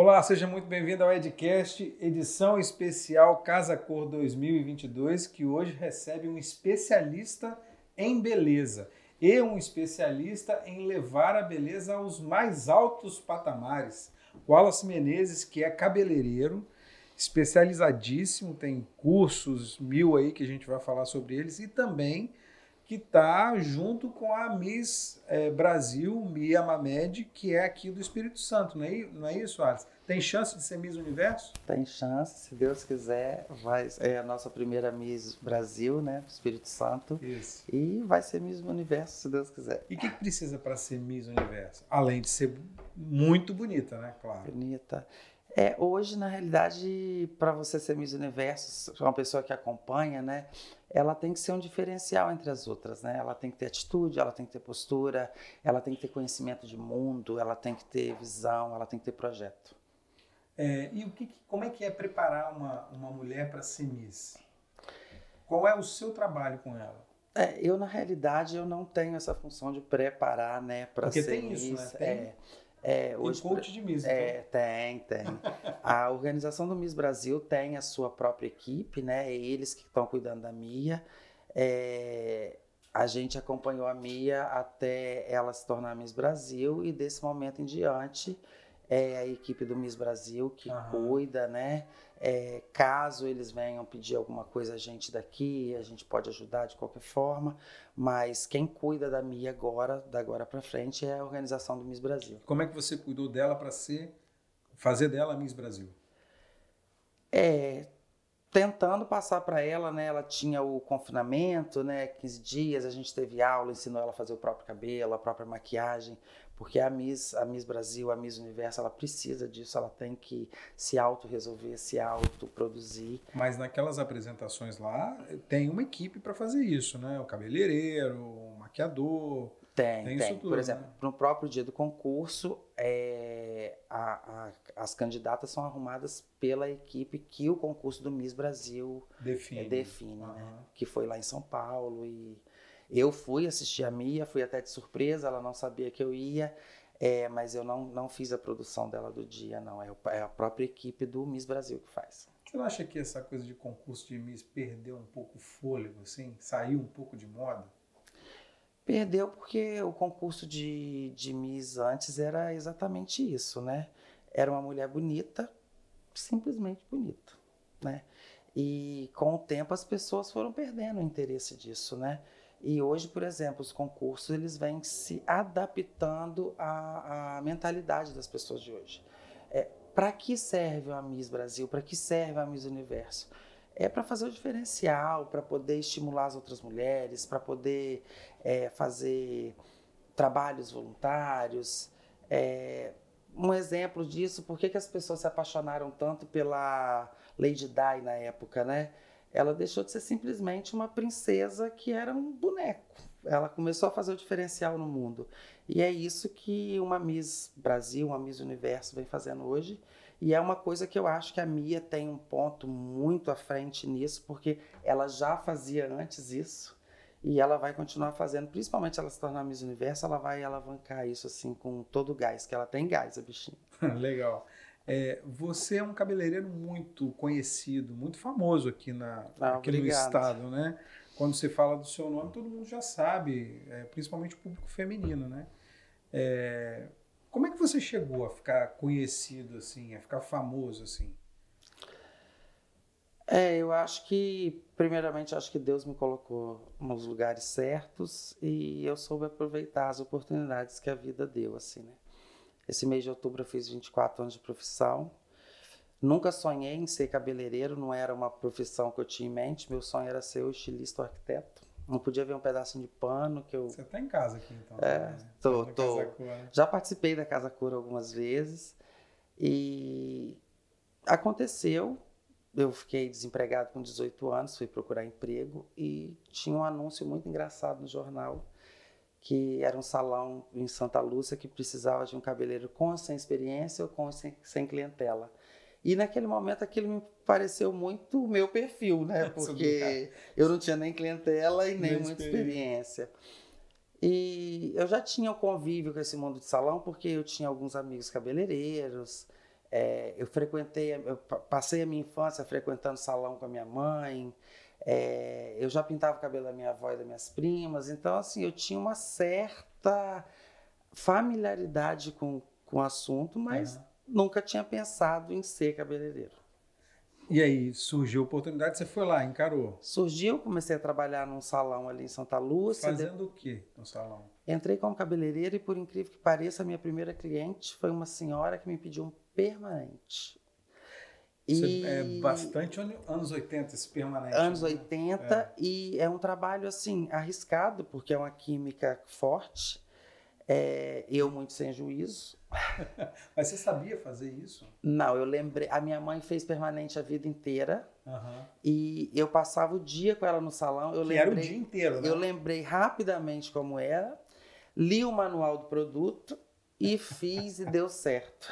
Olá, seja muito bem-vindo ao Edcast, edição especial Casa Cor 2022, que hoje recebe um especialista em beleza e um especialista em levar a beleza aos mais altos patamares. Wallace Menezes, que é cabeleireiro, especializadíssimo, tem cursos mil aí que a gente vai falar sobre eles e também que está junto com a Miss é, Brasil, Mia Mamed, que é aqui do Espírito Santo, não é, não é isso, Alice? Tem chance de ser Miss Universo? Tem chance, se Deus quiser, vai é a nossa primeira Miss Brasil, né, Espírito Santo. Isso. E vai ser Miss Universo, se Deus quiser. E o que, que precisa para ser Miss Universo? Além de ser muito bonita, né, claro. Bonita. É, hoje, na realidade, para você ser Miss Universo, uma pessoa que acompanha, né, ela tem que ser um diferencial entre as outras, né? Ela tem que ter atitude, ela tem que ter postura, ela tem que ter conhecimento de mundo, ela tem que ter visão, ela tem que ter projeto. É, e o que, como é que é preparar uma, uma mulher para ser Miss? Qual é o seu trabalho com ela? É, eu, na realidade, eu não tenho essa função de preparar, né, para ser tem Miss. Isso, né? Tem... É, é, hoje, tem coach de Miss, é, então. Tem, tem. a organização do Miss Brasil tem a sua própria equipe, né? É eles que estão cuidando da Mia. É, a gente acompanhou a Mia até ela se tornar Miss Brasil e desse momento em diante é a equipe do Miss Brasil que cuida, né? É, caso eles venham pedir alguma coisa a gente daqui, a gente pode ajudar de qualquer forma, mas quem cuida da Mia agora, da agora para frente, é a organização do Miss Brasil. Como é que você cuidou dela para ser, fazer dela Miss Brasil? É, tentando passar para ela, né? Ela tinha o confinamento, né? 15 dias, a gente teve aula, ensinou ela a fazer o próprio cabelo, a própria maquiagem, porque a Miss, a Miss Brasil, a Miss Universo, ela precisa disso, ela tem que se auto-resolver, se auto-produzir. Mas naquelas apresentações lá, tem uma equipe para fazer isso, né? O cabeleireiro, o maquiador, tem, tem. tem. Tudo, Por exemplo, né? no próprio dia do concurso, é, a, a, as candidatas são arrumadas pela equipe que o concurso do Miss Brasil define, é, define uhum. né? Que foi lá em São Paulo. E eu fui assistir a Mia, fui até de surpresa, ela não sabia que eu ia. É, mas eu não, não fiz a produção dela do dia, não. É, é a própria equipe do Miss Brasil que faz. Você não acha que essa coisa de concurso de Miss perdeu um pouco o fôlego, assim? Saiu um pouco de moda? Perdeu porque o concurso de, de Miss antes era exatamente isso, né? Era uma mulher bonita, simplesmente bonita, né? E com o tempo as pessoas foram perdendo o interesse disso, né? E hoje, por exemplo, os concursos eles vêm se adaptando à, à mentalidade das pessoas de hoje. É, para que serve a Miss Brasil? Para que serve a Miss Universo? é para fazer o diferencial, para poder estimular as outras mulheres, para poder é, fazer trabalhos voluntários. É, um exemplo disso, por que, que as pessoas se apaixonaram tanto pela Lady Di na época, né? Ela deixou de ser simplesmente uma princesa que era um boneco. Ela começou a fazer o diferencial no mundo. E é isso que uma Miss Brasil, uma Miss Universo vem fazendo hoje. E é uma coisa que eu acho que a Mia tem um ponto muito à frente nisso, porque ela já fazia antes isso e ela vai continuar fazendo, principalmente ela se tornar Miss Universo, ela vai alavancar isso assim com todo o gás, que ela tem gás, a bichinha. Legal. É, você é um cabeleireiro muito conhecido, muito famoso aqui, na, ah, aqui no estado, né? Quando você fala do seu nome, todo mundo já sabe, é, principalmente o público feminino, né? É, como é que você chegou a ficar conhecido assim, a ficar famoso assim? É, eu acho que, primeiramente, acho que Deus me colocou nos lugares certos e eu soube aproveitar as oportunidades que a vida deu, assim, né? Esse mês de outubro eu fiz 24 anos de profissão. Nunca sonhei em ser cabeleireiro, não era uma profissão que eu tinha em mente. Meu sonho era ser o estilista ou arquiteto. Não podia ver um pedacinho de pano que eu. Você tá em casa aqui, então. É, né? tô, tô. Já participei da Casa Cura algumas vezes e aconteceu. Eu fiquei desempregado com 18 anos, fui procurar emprego e tinha um anúncio muito engraçado no jornal que era um salão em Santa Lúcia que precisava de um cabeleireiro com ou sem experiência ou com sem, sem clientela. E naquele momento aquilo me pareceu muito o meu perfil, né? Porque eu não tinha nem clientela e nem, nem muita experiência. E eu já tinha o convívio com esse mundo de salão, porque eu tinha alguns amigos cabeleireiros, É, eu frequentei, eu passei a minha infância frequentando salão com a minha mãe. É, eu já pintava o cabelo da minha avó e das minhas primas. Então, assim, eu tinha uma certa familiaridade com, com o assunto, mas uhum. nunca tinha pensado em ser cabeleireiro. E aí, surgiu a oportunidade, você foi lá, encarou? Surgiu, comecei a trabalhar num salão ali em Santa Lúcia. Fazendo o que no salão? Entrei como cabeleireira e, por incrível que pareça, a minha primeira cliente foi uma senhora que me pediu um permanente. E... É bastante anos 80 esse permanente. Anos né? 80 é. e é um trabalho assim arriscado porque é uma química forte. É, eu muito sem juízo. Mas você sabia fazer isso? Não, eu lembrei. A minha mãe fez permanente a vida inteira. Uhum. E eu passava o dia com ela no salão. Eu que lembrei, era o dia inteiro, né? Eu lembrei rapidamente como era, li o manual do produto e fiz e deu certo.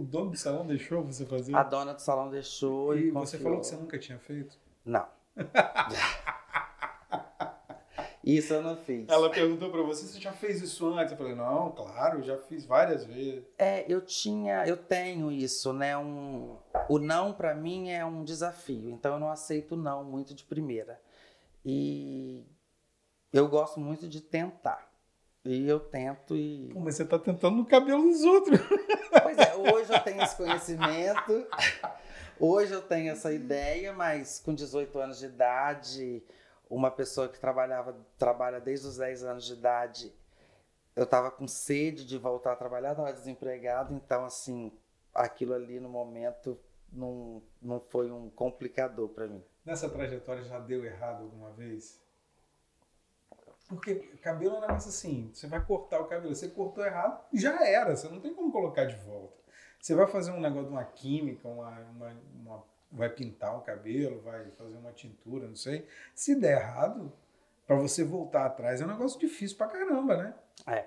O dono do salão deixou você fazer? A dona do salão deixou. E, e você falou que você nunca tinha feito? Não. Isso eu não fiz. Ela perguntou para você se você já fez isso antes. Eu falei, não, claro, já fiz várias vezes. É, eu tinha, eu tenho isso, né? Um, o não para mim é um desafio, então eu não aceito não muito de primeira. E eu gosto muito de tentar. E eu tento e. Pô, mas você tá tentando no cabelo dos outros. Pois é, hoje eu tenho esse conhecimento, hoje eu tenho essa ideia, mas com 18 anos de idade uma pessoa que trabalhava, trabalha desde os 10 anos de idade, eu estava com sede de voltar a trabalhar, estava desempregado, então assim, aquilo ali no momento não, não foi um complicador para mim. Nessa trajetória já deu errado alguma vez? Porque cabelo é um negócio assim, você vai cortar o cabelo, você cortou errado, já era, você não tem como colocar de volta. Você vai fazer um negócio de uma química, uma, uma, uma vai pintar o cabelo, vai fazer uma tintura, não sei. Se der errado, para você voltar atrás é um negócio difícil pra caramba, né? É.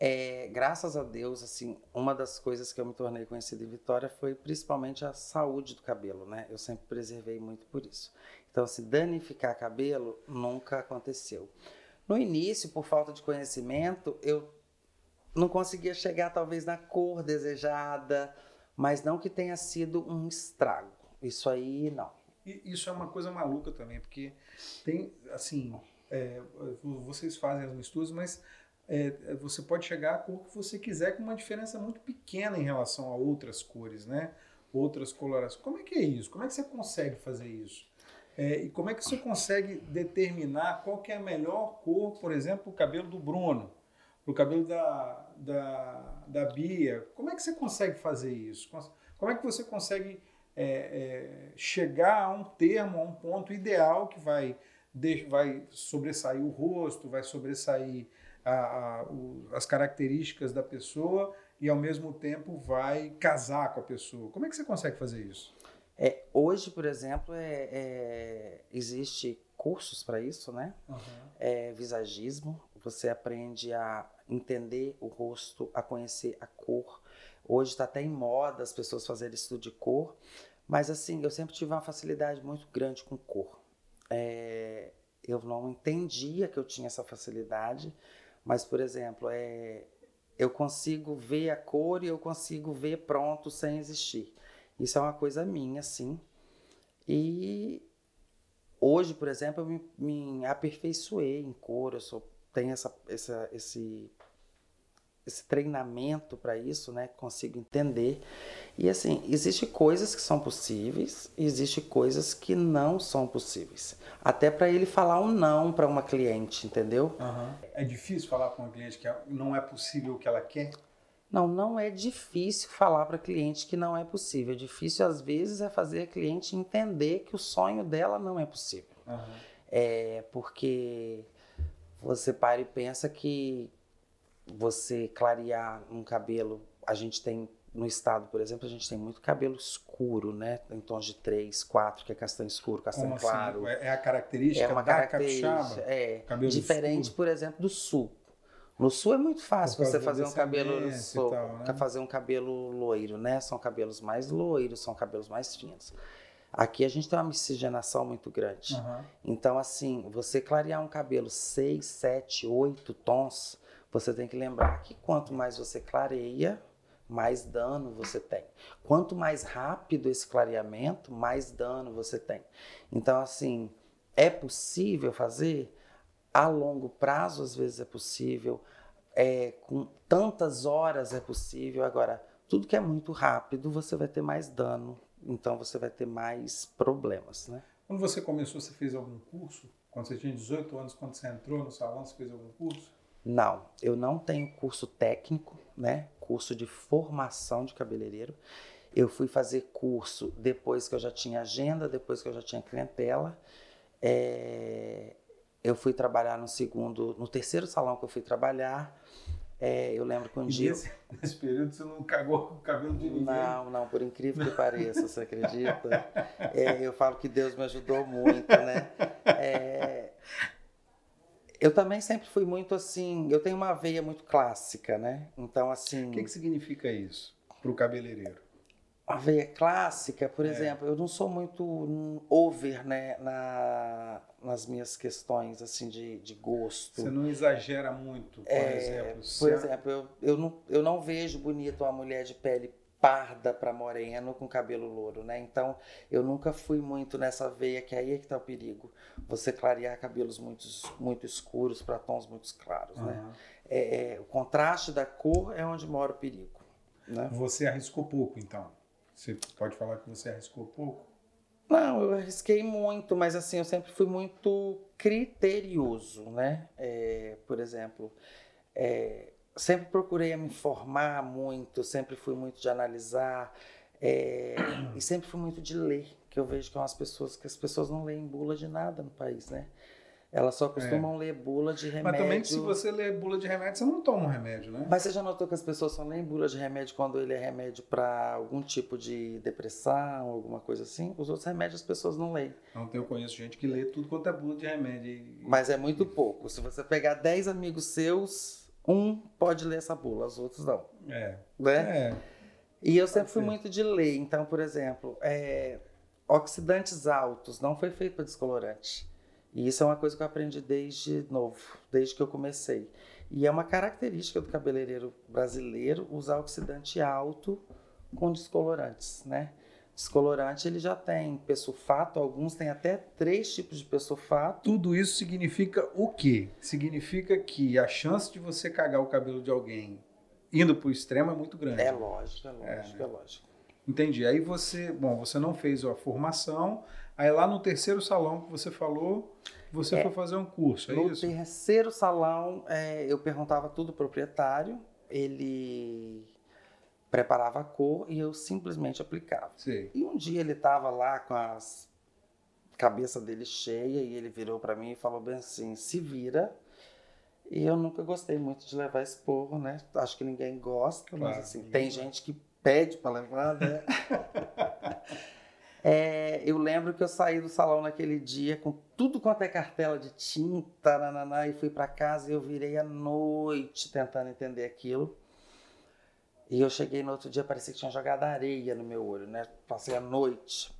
é. Graças a Deus, assim, uma das coisas que eu me tornei conhecido em Vitória foi principalmente a saúde do cabelo, né? Eu sempre preservei muito por isso. Então, se danificar cabelo nunca aconteceu. No início, por falta de conhecimento, eu não conseguia chegar talvez na cor desejada, mas não que tenha sido um estrago. Isso aí, não. Isso é uma coisa maluca também, porque tem, assim, é, vocês fazem as misturas, mas é, você pode chegar à cor que você quiser com uma diferença muito pequena em relação a outras cores, né? Outras colorações. Como é que é isso? Como é que você consegue fazer isso? É, e como é que você consegue determinar qual que é a melhor cor, por exemplo, o cabelo do Bruno, o cabelo da, da, da Bia? Como é que você consegue fazer isso? Como é que você consegue é, é, chegar a um termo, a um ponto ideal que vai, de, vai sobressair o rosto, vai sobressair a, a, o, as características da pessoa e ao mesmo tempo vai casar com a pessoa. Como é que você consegue fazer isso? É, hoje, por exemplo, é, é existe cursos para isso, né? Uhum. É, visagismo, você aprende a entender o rosto, a conhecer a cor, Hoje está até em moda as pessoas fazerem estudo de cor, mas assim, eu sempre tive uma facilidade muito grande com cor. É, eu não entendia que eu tinha essa facilidade, mas, por exemplo, é, eu consigo ver a cor e eu consigo ver pronto sem existir. Isso é uma coisa minha, sim. E hoje, por exemplo, eu me, me aperfeiçoei em cor, eu sou, tenho essa, essa, esse esse treinamento para isso, né? Consigo entender. E assim, existe coisas que são possíveis, e existe coisas que não são possíveis. Até para ele falar um não para uma cliente, entendeu? Uhum. É difícil falar para uma cliente que não é possível o que ela quer? Não, não é difícil falar para cliente que não é possível. É difícil às vezes é fazer a cliente entender que o sonho dela não é possível. Uhum. É porque você para e pensa que você clarear um cabelo, a gente tem no estado, por exemplo, a gente tem muito cabelo escuro, né? Em tons de 3, 4, que é castanho escuro, castanho Como claro. Assim? É a característica é uma da característica, capixaba? É, diferente, escuro. por exemplo, do sul. No sul é muito fácil você fazer um cabelo sul, tal, né? fazer um cabelo loiro, né? São cabelos mais loiros, são cabelos mais finos. Aqui a gente tem uma miscigenação muito grande. Uhum. Então, assim, você clarear um cabelo 6, 7, 8 tons, você tem que lembrar que quanto mais você clareia, mais dano você tem. Quanto mais rápido esse clareamento, mais dano você tem. Então, assim, é possível fazer? A longo prazo, às vezes é possível, é, com tantas horas é possível. Agora, tudo que é muito rápido, você vai ter mais dano, então você vai ter mais problemas, né? Quando você começou, você fez algum curso? Quando você tinha 18 anos, quando você entrou no salão, você fez algum curso? Não, eu não tenho curso técnico, né? Curso de formação de cabeleireiro. Eu fui fazer curso depois que eu já tinha agenda, depois que eu já tinha clientela. É... Eu fui trabalhar no segundo, no terceiro salão que eu fui trabalhar. É, eu lembro que um e dia. Nesse, nesse, período você não cagou o cabelo de ninguém? Não, não, por incrível que pareça, você acredita? É, eu falo que Deus me ajudou muito, né? É, eu também sempre fui muito assim, eu tenho uma veia muito clássica, né? Então, assim. O que, que significa isso para o cabeleireiro? A veia clássica, por é. exemplo, eu não sou muito over né, na, nas minhas questões assim de, de gosto. Você não exagera muito, por é, exemplo. Por exemplo, eu, eu, não, eu não vejo bonito uma mulher de pele parda para moreno com cabelo louro, né? Então, eu nunca fui muito nessa veia que aí é que tá o perigo. Você clarear cabelos muito, muito escuros para tons muito claros, uhum. né? É, é, o contraste da cor é onde mora o perigo. Né? Você arriscou pouco, então? Você pode falar que você arriscou pouco? Não, eu arrisquei muito, mas assim, eu sempre fui muito criterioso, né? É, por exemplo, é, sempre procurei me informar muito, sempre fui muito de analisar é, e sempre fui muito de ler, que eu vejo que são as pessoas que as pessoas não leem bula de nada no país, né? Elas só costumam é. ler bula de remédio. Mas também se você lê bula de remédio, você não toma um remédio, né? Mas você já notou que as pessoas só leem bula de remédio quando ele é remédio para algum tipo de depressão, alguma coisa assim? Os outros remédios as pessoas não leem. Não, eu conheço gente que lê tudo quanto é bula de remédio. E... Mas é muito pouco. Se você pegar 10 amigos seus, um pode ler essa bula, os outros não. É. Né? É. E eu sempre fui muito de ler. Então, por exemplo, é, oxidantes altos não foi feito para descolorante. E isso é uma coisa que eu aprendi desde novo, desde que eu comecei. E é uma característica do cabeleireiro brasileiro usar oxidante alto com descolorantes, né? Descolorante ele já tem pesulfato, alguns têm até três tipos de pesulfato. Tudo isso significa o quê? Significa que a chance de você cagar o cabelo de alguém indo para o extremo é muito grande. É lógico, é lógico, é, é lógico. Entendi. Aí você, bom, você não fez a formação, aí lá no terceiro salão que você falou, você é, foi fazer um curso, é no isso? No terceiro salão, é, eu perguntava tudo pro proprietário, ele preparava a cor e eu simplesmente aplicava. Sim. E um dia ele estava lá com a cabeça dele cheia e ele virou para mim e falou bem assim: se vira. E eu nunca gostei muito de levar esporro, né? Acho que ninguém gosta, claro, mas assim, tem gente que pede para levar, né? é, eu lembro que eu saí do salão naquele dia com tudo quanto é cartela de tinta, nananá, e fui para casa e eu virei a noite tentando entender aquilo. E eu cheguei no outro dia, parecia que tinha jogado areia no meu olho, né? Passei a noite.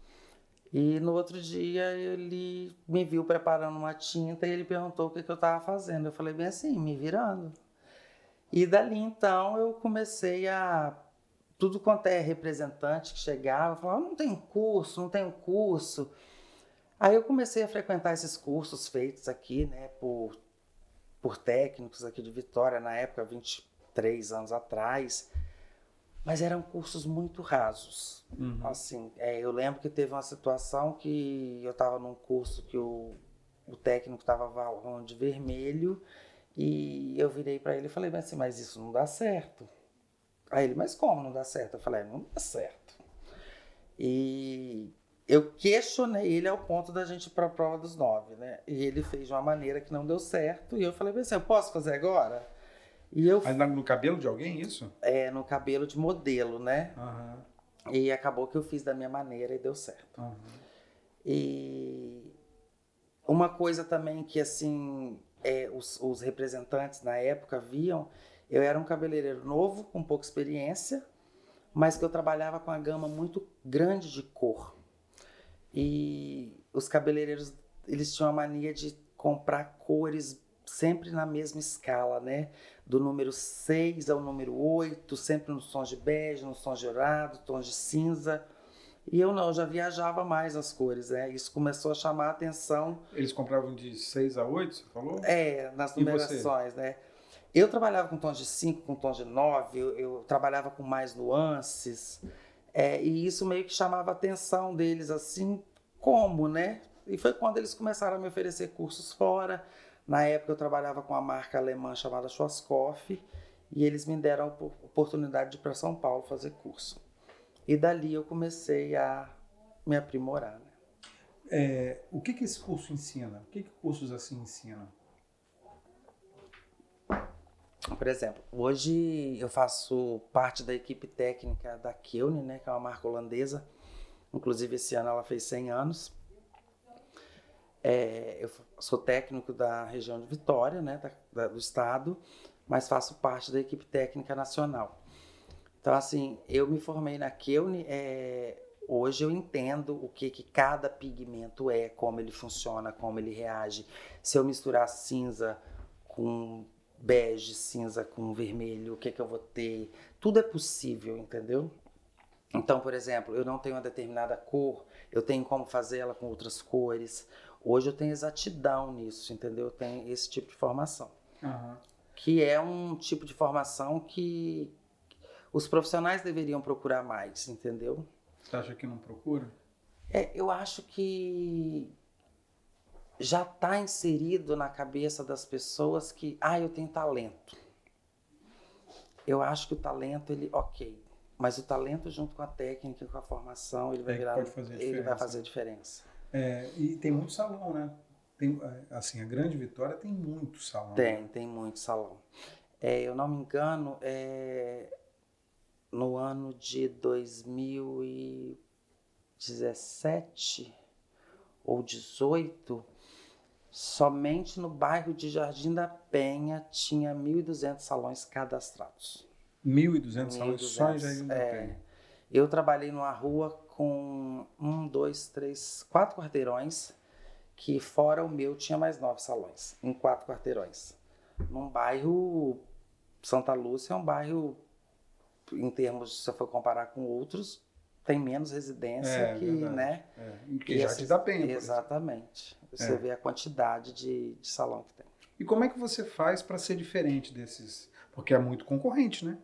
E no outro dia ele me viu preparando uma tinta e ele perguntou o que, que eu estava fazendo. Eu falei bem assim, me virando. E dali então eu comecei a. Tudo quanto é representante que chegava, falava, não tem curso, não tem curso. Aí eu comecei a frequentar esses cursos feitos aqui, né, por, por técnicos aqui de Vitória, na época, 23 anos atrás. Mas eram cursos muito rasos. Uhum. Assim, é, eu lembro que teve uma situação que eu estava num curso que o, o técnico estava falando de vermelho e eu virei para ele e falei, mas, assim, mas isso não dá certo. Aí ele, mas como não dá certo? Eu falei, não dá certo. E eu questionei ele ao ponto da gente ir para a prova dos nove, né? E ele fez de uma maneira que não deu certo. E eu falei assim, eu posso fazer agora? E eu, Mas no cabelo de alguém, isso? É, no cabelo de modelo, né? Uhum. E acabou que eu fiz da minha maneira e deu certo. Uhum. E uma coisa também que, assim, é, os, os representantes na época viam, eu era um cabeleireiro novo, com pouca experiência, mas que eu trabalhava com a gama muito grande de cor. E os cabeleireiros, eles tinham a mania de comprar cores sempre na mesma escala, né? Do número 6 ao número 8, sempre nos tons de bege, nos tons de dourado, tons de cinza. E eu não, eu já viajava mais as cores, né? Isso começou a chamar a atenção. Eles compravam de 6 a 8, você falou? É, nas numerações, né? Eu trabalhava com tons de 5, com tons de 9, eu, eu trabalhava com mais nuances. É, e isso meio que chamava a atenção deles, assim, como, né? E foi quando eles começaram a me oferecer cursos fora. Na época eu trabalhava com uma marca alemã chamada Schwarzkopf e eles me deram a oportunidade de ir para São Paulo fazer curso. E dali eu comecei a me aprimorar. Né? É, o que, que esse curso ensina? O que, que cursos assim ensinam? Por exemplo, hoje eu faço parte da equipe técnica da Kelne, né, que é uma marca holandesa. Inclusive, esse ano ela fez 100 anos. É, eu sou técnico da região de Vitória, né, da, da, do estado, mas faço parte da equipe técnica nacional. Então, assim, eu me formei na Kelne, é, hoje eu entendo o que, que cada pigmento é, como ele funciona, como ele reage. Se eu misturar cinza com bege, cinza com vermelho, o que, que eu vou ter. Tudo é possível, entendeu? Então, por exemplo, eu não tenho uma determinada cor, eu tenho como fazer ela com outras cores. Hoje eu tenho exatidão nisso, entendeu? Eu tenho esse tipo de formação. Uhum. Que é um tipo de formação que, os profissionais deveriam procurar mais, entendeu? Você acha que não procura? É, eu acho que já está inserido na cabeça das pessoas que, ah, eu tenho talento. Eu acho que o talento, ele, ok, mas o talento junto com a técnica, com a formação, ele vai é, virar, ele vai fazer a diferença. É, e tem muito salão, né? Tem, é, assim, a Grande Vitória tem muito salão. Tem, né? tem muito salão. É, eu não me engano, é, no ano de 2017 ou 18, somente no bairro de Jardim da Penha tinha 1.200 salões cadastrados. 1.200 salões só em Jardim da é, Penha? Eu trabalhei numa rua com um, dois, três, quatro quarteirões, que fora o meu tinha mais nove salões, em quatro quarteirões. Num bairro, Santa Lúcia é um bairro em termos, se você for comparar com outros, tem menos residência é, que, verdade. né? É. Que já te dá pena. Exatamente. Você é. vê a quantidade de, de salão que tem. E como é que você faz para ser diferente desses? Porque é muito concorrente, né?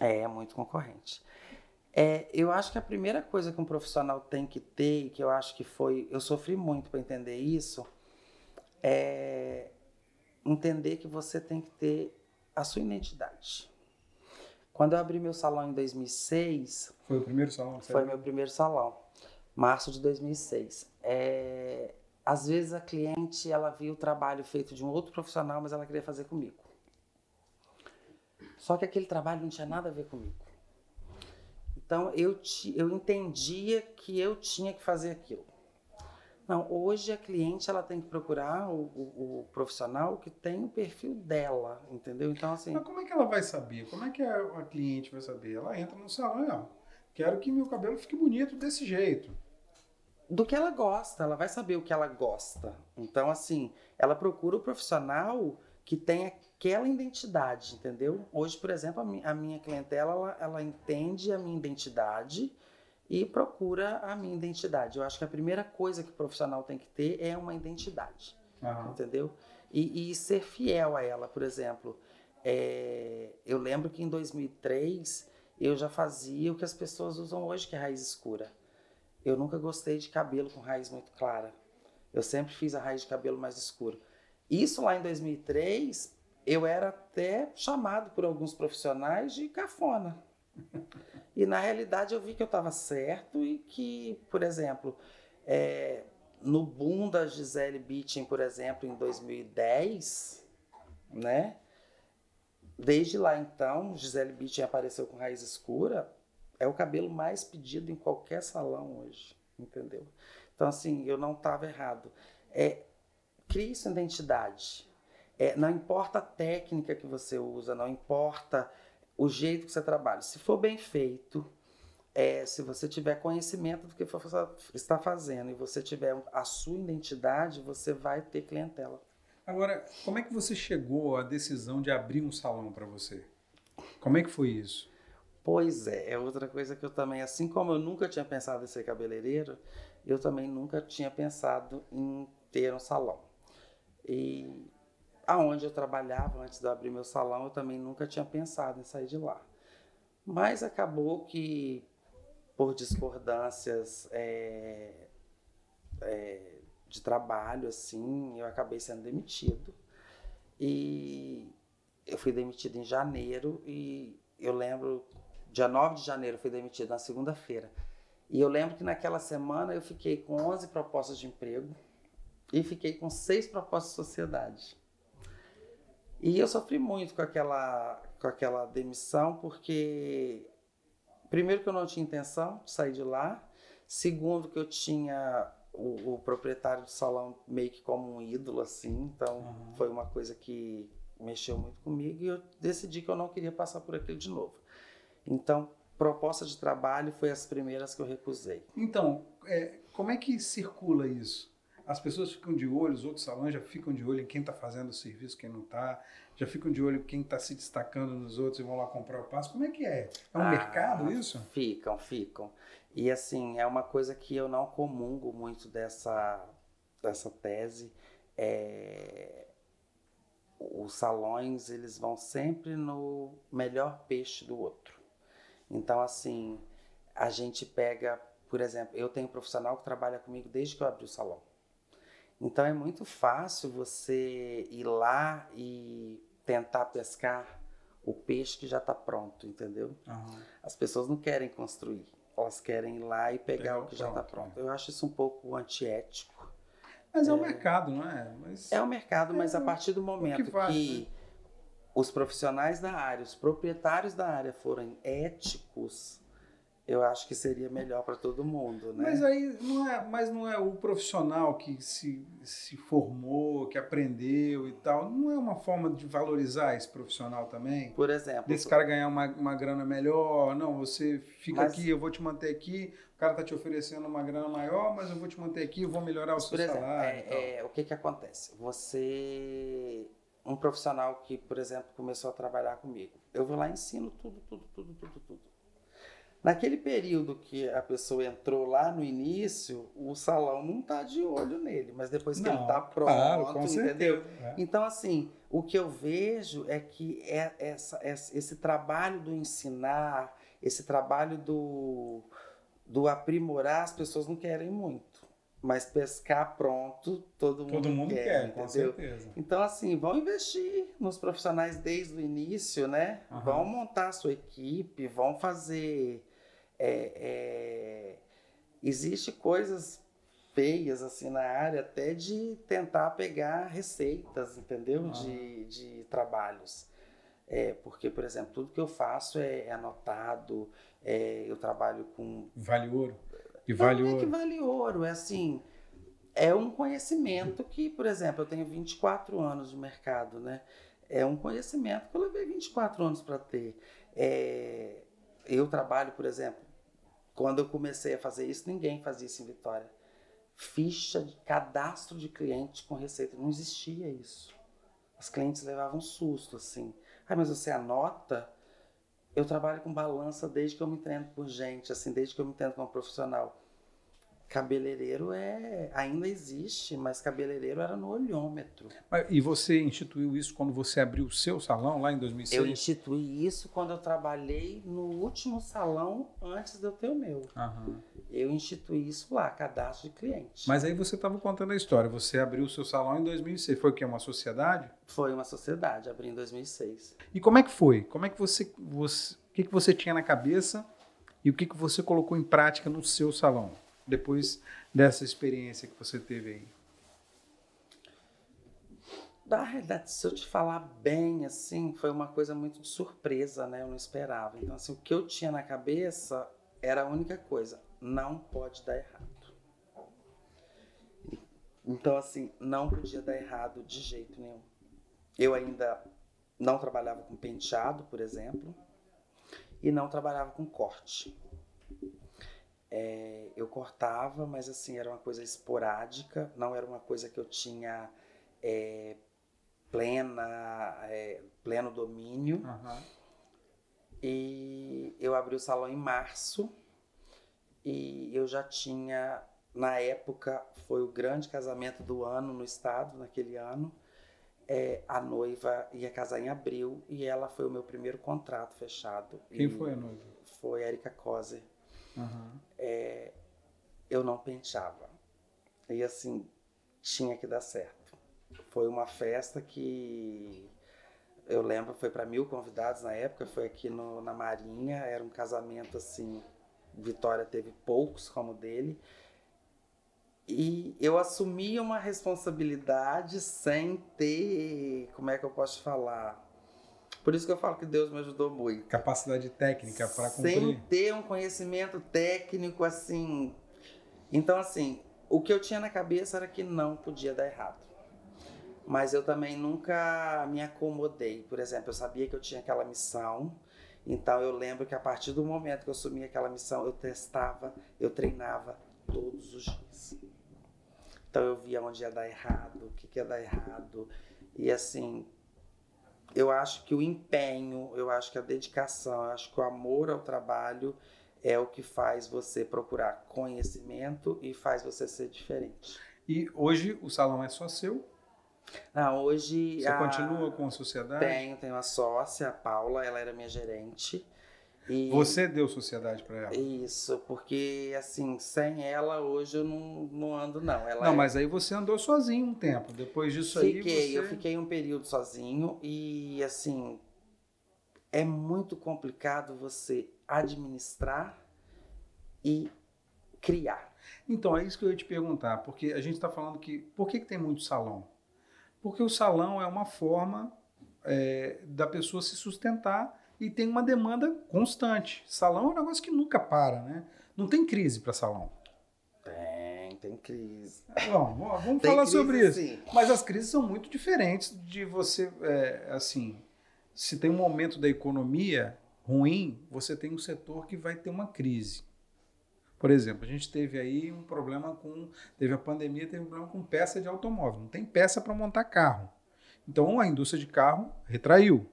É, é muito concorrente. É, eu acho que a primeira coisa que um profissional tem que ter, e que eu acho que foi, eu sofri muito para entender isso, é entender que você tem que ter a sua identidade. Quando eu abri meu salão em 2006. Foi o primeiro salão? Foi meu primeiro salão, março de 2006. É, às vezes a cliente ela viu o trabalho feito de um outro profissional, mas ela queria fazer comigo. Só que aquele trabalho não tinha nada a ver comigo. Então eu, eu entendia que eu tinha que fazer aquilo. Não, hoje a cliente ela tem que procurar o, o, o, profissional que tem o perfil dela, entendeu? Então assim. Mas como é que ela vai saber? Como é que a, a cliente vai saber? Ela entra no salão e ó, quero que meu cabelo fique bonito desse jeito. Do que ela gosta, ela vai saber o que ela gosta. Então assim, ela procura o profissional que tem aquela identidade, entendeu? Hoje, por exemplo, a, mi, a minha clientela ela, ela entende a minha identidade e procura a minha identidade. Eu acho que a primeira coisa que o profissional tem que ter é uma identidade, uhum. entendeu? E, e, ser fiel a ela, por exemplo. É, eu lembro que em 2003 eu já fazia o que as pessoas usam hoje, que é raiz escura. Eu nunca gostei de cabelo com raiz muito clara. Eu sempre fiz a raiz de cabelo mais escura. Isso lá em 2003, eu era até chamado por alguns profissionais de cafona. E na realidade eu vi que eu estava certo e que, por exemplo, é, no boom da Gisele Bündchen, por exemplo, em 2010, né? Desde lá então, Gisele Bündchen apareceu com raiz escura, é o cabelo mais pedido em qualquer salão hoje, entendeu? Então assim, eu não estava errado. É, crie sua identidade. É, não importa a técnica que você usa, não importa o jeito que você trabalha. Se for bem feito, é, se você tiver conhecimento do que está fazendo e você tiver a sua identidade, você vai ter clientela. Agora, como é que você chegou à decisão de abrir um salão para você? Como é que foi isso? Pois é, é outra coisa que eu também, assim como eu nunca tinha pensado em ser cabeleireiro, eu também nunca tinha pensado em ter um salão. E aonde eu trabalhava antes de eu abrir meu salão, eu também nunca tinha pensado em sair de lá. Mas acabou que, por discordâncias é, é, de trabalho, assim, eu acabei sendo demitido. E eu fui demitido em janeiro e eu lembro, dia 9 de janeiro eu fui demitido, na segunda-feira. E eu lembro que naquela semana eu fiquei com 11 propostas de emprego e fiquei com seis propostas de sociedade. E eu sofri muito com aquela, com aquela demissão, porque, primeiro, que eu não tinha intenção de sair de lá, segundo, que eu tinha o, o proprietário do salão meio que como um ídolo, assim, então uhum. foi uma coisa que mexeu muito comigo e eu decidi que eu não queria passar por aquilo de novo. Então, proposta de trabalho foi as primeiras que eu recusei. Então, é, como é que circula isso? As pessoas ficam de olho, os outros salões já ficam de olho em quem está fazendo o serviço, quem não está, já ficam de olho em quem está se destacando nos outros e vão lá comprar o passo. Como é que é? É um ah, mercado isso? Ficam, ficam. E assim, é uma coisa que eu não comungo muito dessa, dessa tese. É, os salões eles vão sempre no melhor peixe do outro. Então assim, a gente pega, por exemplo, eu tenho um profissional que trabalha comigo desde que eu abri o salão. Então é muito fácil você ir lá e tentar pescar o peixe que já está pronto, entendeu? Uhum. As pessoas não querem construir, elas querem ir lá e pegar o que já está pronto. Eu acho isso um pouco antiético mas é, é o mercado, não é? Mas é o mercado, mas a é partir do momento que, faz, que né? os profissionais da área, os proprietários da área forem éticos, eu acho que seria melhor para todo mundo, né? Mas aí não é, mas não é o profissional que se, se formou, que aprendeu e tal, não é uma forma de valorizar esse profissional também? Por exemplo, desse cara ganhar uma, uma grana melhor, não, você fica mas, aqui, eu vou te manter aqui, o cara está te oferecendo uma grana maior, mas eu vou te manter aqui, vou melhorar o seu exemplo, salário. É, é, o que que acontece? Você um profissional que, por exemplo, começou a trabalhar comigo, eu vou lá e ensino tudo, tudo, tudo, tudo, tudo Naquele período que a pessoa entrou lá no início, o salão não está de olho nele, mas depois que não, ele está pronto, claro, entendeu? É. Então, assim, o que eu vejo é que é essa, esse trabalho do ensinar, esse trabalho do, do aprimorar, as pessoas não querem muito. Mas pescar pronto, todo mundo, todo mundo quer, quer entendeu? com certeza. Então, assim, vão investir nos profissionais desde o início, né? Uhum. Vão montar a sua equipe, vão fazer é, é, existe coisas feias assim na área até de tentar pegar receitas, entendeu? Ah. De, de trabalhos. É, porque, por exemplo, tudo que eu faço é, é anotado, é, eu trabalho com. Vale ouro. E vale não ouro. é que vale ouro, é assim. É um conhecimento que, por exemplo, eu tenho 24 anos de mercado, né? É um conhecimento que eu levei 24 anos para ter. É, eu trabalho, por exemplo, quando eu comecei a fazer isso, ninguém fazia isso em Vitória. Ficha de cadastro de cliente com receita. Não existia isso. As clientes levavam susto, assim. Ah, mas você anota? Eu trabalho com balança desde que eu me entendo por gente, assim, desde que eu me entendo como profissional. Cabeleireiro é ainda existe, mas cabeleireiro era no olhômetro. E você instituiu isso quando você abriu o seu salão lá em 2006? Eu instituí isso quando eu trabalhei no último salão antes de eu ter o meu. Uhum. Eu instituí isso lá, cadastro de cliente. Mas aí você estava contando a história. Você abriu o seu salão em 2006. Foi o que uma sociedade? Foi uma sociedade, abri em 2006. E como é que foi? Como é que você, você o que, que você tinha na cabeça e o que, que você colocou em prática no seu salão? Depois dessa experiência que você teve aí? Na realidade, se eu te falar bem, assim, foi uma coisa muito de surpresa, né? Eu não esperava. Então, assim, o que eu tinha na cabeça era a única coisa: não pode dar errado. Então, assim, não podia dar errado de jeito nenhum. Eu ainda não trabalhava com penteado, por exemplo, e não trabalhava com corte. É, eu cortava, mas assim, era uma coisa esporádica, não era uma coisa que eu tinha é, plena, é, pleno domínio. Aham. E eu abri o salão em março e eu já tinha, na época, foi o grande casamento do ano no estado, naquele ano. É, a noiva ia casar em abril e ela foi o meu primeiro contrato fechado. Quem E foi a noiva? Foi a Erika Kozer. Aham. Eu não penteava. E assim, tinha que dar certo. Foi uma festa que eu lembro, foi para mil convidados na época, foi aqui no- na Marinha, era um casamento assim, Vitória teve poucos como dele. E eu assumi uma responsabilidade sem ter, como é que eu posso falar? Por isso que eu falo que Deus me ajudou muito. Capacidade técnica para Sem cumprir. ter um conhecimento técnico assim. Então, assim, o que eu tinha na cabeça era que não podia dar errado. Mas eu também nunca me acomodei. Por exemplo, eu sabia que eu tinha aquela missão. Então, eu lembro que a partir do momento que eu assumi aquela missão, eu testava, eu treinava todos os dias. Então, eu via onde ia dar errado, o que, que ia dar errado. E, assim, eu acho que o empenho, eu acho que a dedicação, eu acho que o amor ao trabalho é o que faz você procurar conhecimento e faz você ser diferente. E hoje o salão é só seu? Ah, hoje Você a- continua com a sociedade? tenho, tenho a sócia, a Paula, ela era minha gerente. E Você deu sociedade para ela? Isso, porque assim, sem ela hoje eu não, não ando não. Ela Não, é- mas aí você andou sozinho um tempo. Depois disso Fiquei, aí você... eu fiquei um período sozinho e assim é muito complicado você administrar e criar. Então, é isso que eu ia te perguntar, porque a gente está falando que. Por que, que tem muito salão? Porque o salão é uma forma é, da pessoa se sustentar e tem uma demanda constante. Salão é um negócio que nunca para, né? Não tem crise para salão. Tem, tem crise. Bom, vamos- Tem falar crise, sobre isso. sim. Mas as crises são muito diferentes de você, é, assim, se tem um momento da economia ruim, você tem um setor que vai ter uma crise. Por exemplo, a gente teve aí um problema com, teve a pandemia, teve um problema com peça de automóvel. Não tem peça para montar carro. Então a indústria de carro retraiu.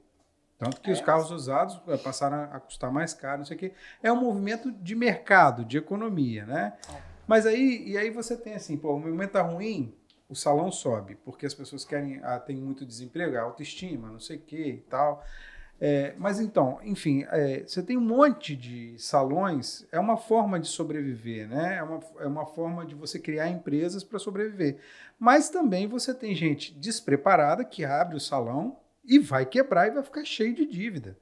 Tanto que É. os carros usados eh, passaram a custar mais caro, não sei o quê. É um movimento de mercado, de economia, né? É. Mas aí, e aí você tem assim, pô, o movimento tá ruim, o salão sobe, porque as pessoas querem, ah, tem muito desemprego, autoestima, não sei o que e tal. É, mas então, enfim, é, você tem um monte de salões, é uma forma de sobreviver, né? É uma, é uma forma de você criar empresas para sobreviver. Mas também você tem gente despreparada que abre o salão e vai quebrar e vai ficar cheio de dívida.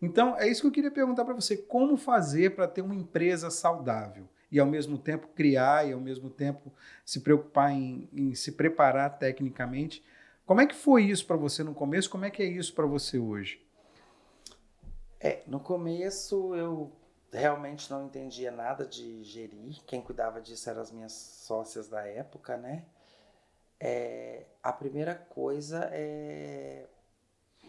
Então, é isso que eu queria perguntar para você: como fazer para ter uma empresa saudável e, ao mesmo tempo, criar e, ao mesmo tempo, se preocupar em, em se preparar tecnicamente? Como é que foi isso para você no começo? Como é que é isso para você hoje? É, no começo eu realmente não entendia nada de gerir. Quem cuidava disso eram as minhas sócias da época, né? É, a primeira coisa é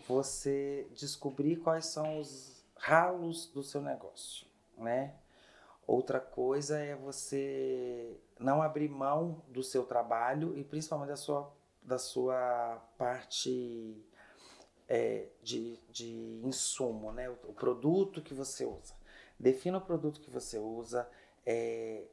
você descobrir quais são os ralos do seu negócio, né? Outra coisa é você não abrir mão do seu trabalho e principalmente da sua, da sua parte é, de, de insumo, né? O, o produto que você usa. Defina o produto que você usa, é,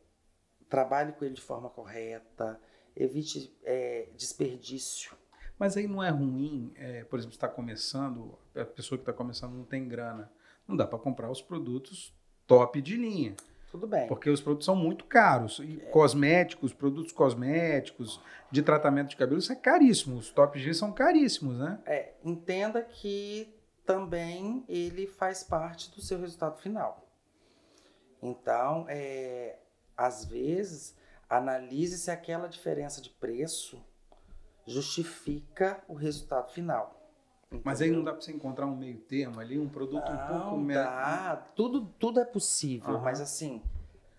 trabalhe com ele de forma correta, evite é, desperdício. Mas aí não é ruim, é, por exemplo, está começando, a pessoa que está começando não tem grana. Não dá para comprar os produtos top de linha. Tudo bem. Porque os produtos são muito caros. E cosméticos, produtos cosméticos, de tratamento de cabelo, isso é caríssimo. Os top G são caríssimos, né? É, entenda que também ele faz parte do seu resultado final. Então, é, às vezes, analise se aquela diferença de preço justifica o resultado final. Mas aí não Entendeu? dá para você encontrar um meio termo ali, um produto um pouco... Não, me- dá. Tudo, tudo é possível, Aham. mas assim,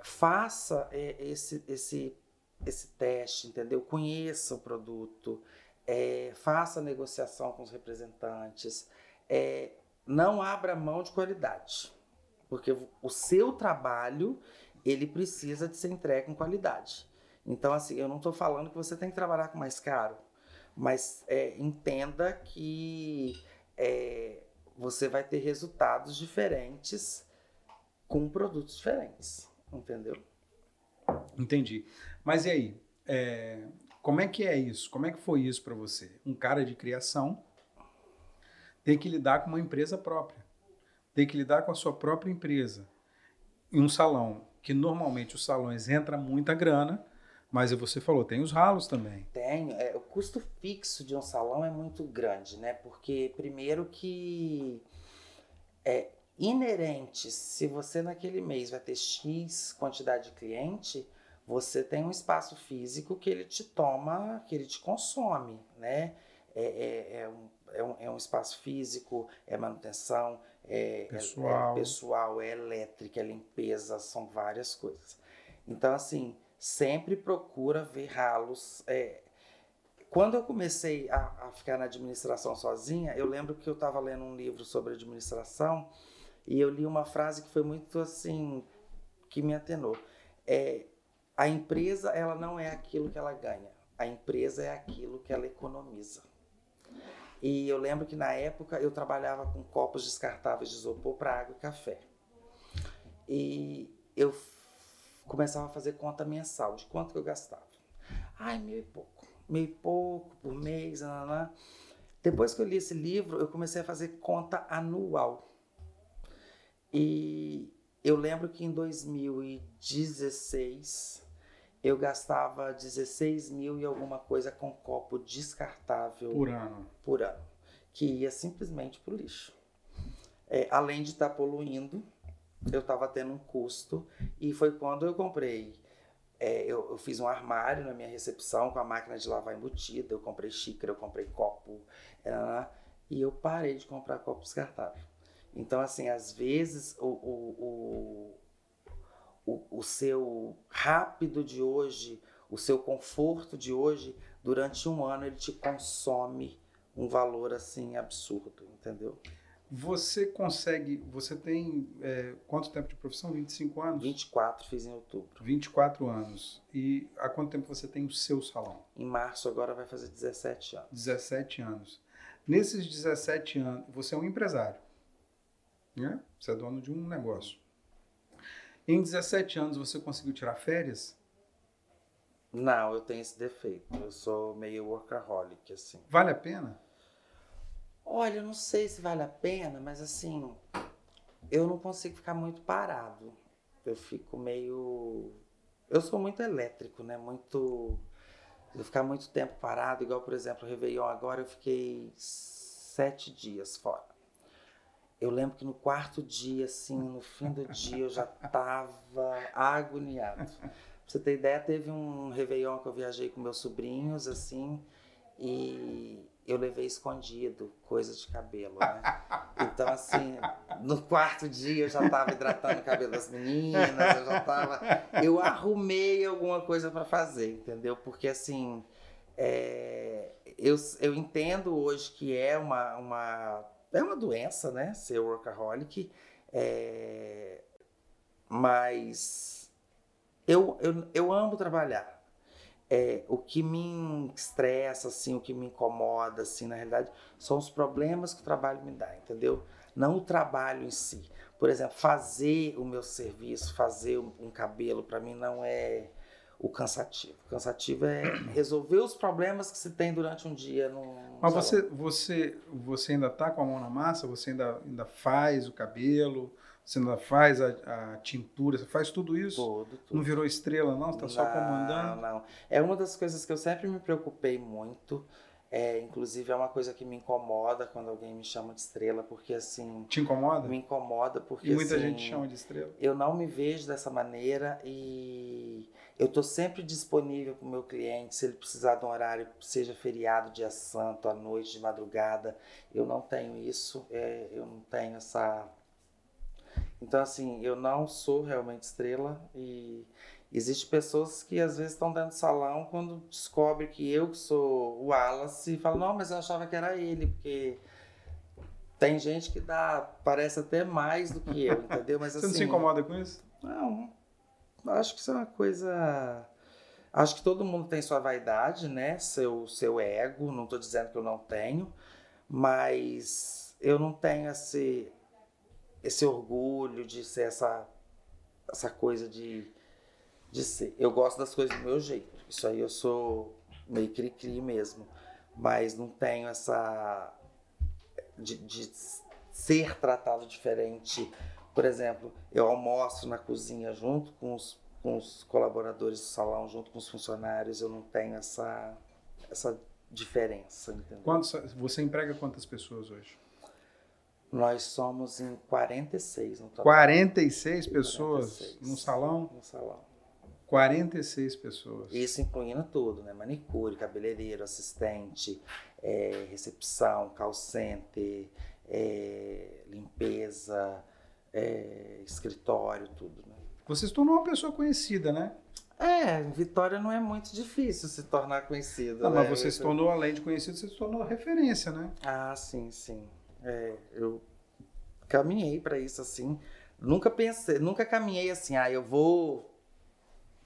faça é, esse, esse, esse teste, entendeu? Conheça o produto, é, faça a negociação com os representantes, é, não abra mão de qualidade, porque o seu trabalho ele precisa de ser entregue com qualidade. Então, assim, eu não estou falando que você tem que trabalhar com mais caro, Mas é, entenda que é, você vai ter resultados diferentes com produtos diferentes, entendeu? Entendi. Mas e aí? É, como é que é isso? Como é que foi isso para você? Um cara de criação tem que lidar com uma empresa própria, tem que lidar com a sua própria empresa. Em um salão, que normalmente os salões entra muita grana, mas você falou, tem os ralos também. Tem. É, custo fixo de um salão é muito grande, né? Porque, primeiro, que é inerente, se você naquele mês vai ter X quantidade de cliente, você tem um espaço físico que ele te toma, que ele te consome, né? É, é, é, um, é, um, é um espaço físico, é manutenção, é, é pessoal. É, é pessoal, é elétrica, é limpeza, são várias coisas. Então, assim, sempre procura ver ralos. É, quando eu comecei a, a, ficar na administração sozinha, eu lembro que eu estava lendo um livro sobre administração e eu li uma frase que foi muito assim, que me atenou. É, a empresa, ela não é aquilo que ela ganha. A empresa é aquilo que ela economiza. E eu lembro que na época eu trabalhava com copos descartáveis de isopor para água e café. E eu começava a fazer conta mensal de quanto que eu gastava. Ai, mil e pouco. Mil e pouco por mês. Depois que eu li esse livro, eu comecei a fazer conta anual. E eu lembro que em 2016 eu gastava 16 mil e alguma coisa com copo descartável por ano, por ano que ia simplesmente para o lixo. É, além de estar tá poluindo, eu estava tendo um custo e foi quando eu comprei. É, eu, eu, fiz um armário na minha recepção com a máquina de lavar embutida, eu comprei xícara, eu comprei copo, é, e eu parei de comprar copo descartável. Então, assim, às vezes o, o, o, o, o seu rápido de hoje, o seu conforto de hoje, durante um ano ele te consome um valor assim absurdo, entendeu? Você consegue, você tem é, quanto tempo de profissão? 25 anos? 24, fiz em outubro. 24 anos. E há quanto tempo você tem o seu salão? Em março agora vai fazer 17 anos. 17 anos. Nesses 17 anos, você é um empresário, né? Você é dono de um negócio. Em 17 anos você conseguiu tirar férias? Não, eu tenho esse defeito. Eu sou meio workaholic, assim. Vale a pena? Olha, eu não sei se vale a pena, mas assim, eu não consigo ficar muito parado. Eu fico meio. Eu sou muito elétrico, né? Muito. Eu ficar muito tempo parado, igual, por exemplo, o Réveillon agora, eu fiquei sete dias fora. Eu lembro que no quarto dia, assim, no fim do dia, eu já tava agoniado. Pra você ter ideia, teve um Réveillon que eu viajei com meus sobrinhos, assim, e eu levei escondido coisa de cabelo, né? Então, assim, no quarto dia eu já estava hidratando o cabelo das meninas, eu já estava. Eu arrumei alguma coisa para fazer, entendeu? Porque, assim, é... eu, eu entendo hoje que é uma, uma, é uma doença, né? Ser workaholic, é... mas eu, eu, eu amo trabalhar é, o que me estressa, assim, o que me incomoda, assim, na realidade, são os problemas que o trabalho me dá, entendeu? Não o trabalho em si. Por exemplo, fazer o meu serviço, fazer um cabelo, para mim não é o cansativo. O cansativo é resolver os problemas que se tem durante um dia. No Mas você, você, você ainda está com a mão na massa? Você ainda, ainda faz o cabelo? Você ainda faz a, a, tintura, você faz tudo isso? Tudo, tudo. Não virou estrela, não? Você está só comandando? Não, não. É uma das coisas que eu sempre me preocupei muito. É, inclusive é uma coisa que me incomoda quando alguém me chama de estrela, porque assim. Te incomoda? Me incomoda porque. E muita assim, gente chama de estrela. Eu não me vejo dessa maneira e eu estou sempre disponível para o meu cliente, se ele precisar de um horário, seja feriado, dia santo, à noite, de madrugada. Eu não tenho isso, é, eu não tenho essa então, assim, eu não sou realmente estrela e existe pessoas que às vezes estão dentro do salão quando descobre que eu que sou o Wallace e falam, não, mas eu achava que era ele, porque tem gente que dá, parece até mais do que eu, entendeu? Mas, Você assim, não se assim, incomoda com isso? Não, acho que isso é uma coisa Acho que todo mundo tem sua vaidade, né? Seu, seu ego. Não estou dizendo que eu não tenho, mas eu não tenho esse, esse orgulho de ser essa, essa coisa de, de ser. Eu gosto das coisas do meu jeito. Isso aí eu sou meio cri-cri mesmo. Mas não tenho essa. de, de ser tratado diferente. Por exemplo, eu almoço na cozinha junto com os com os colaboradores do salão, junto com os funcionários, eu não tenho essa, essa diferença. Entendeu? Quantos, você emprega quantas pessoas hoje? Nós somos em 46 no total. 46 pessoas 46. no salão? No salão. 46 pessoas. Isso incluindo tudo, né? Manicure, cabeleireiro, assistente, é, recepção, call center, é, limpeza, é, escritório, tudo, né? Você se tornou uma pessoa conhecida, né? É, Vitória não é muito difícil se tornar conhecida. Não, né? mas você se tornou, além de conhecido, você se tornou referência, né? Ah, sim, sim. É, eu caminhei para isso assim. Nunca pensei, nunca caminhei assim, ah, eu vou.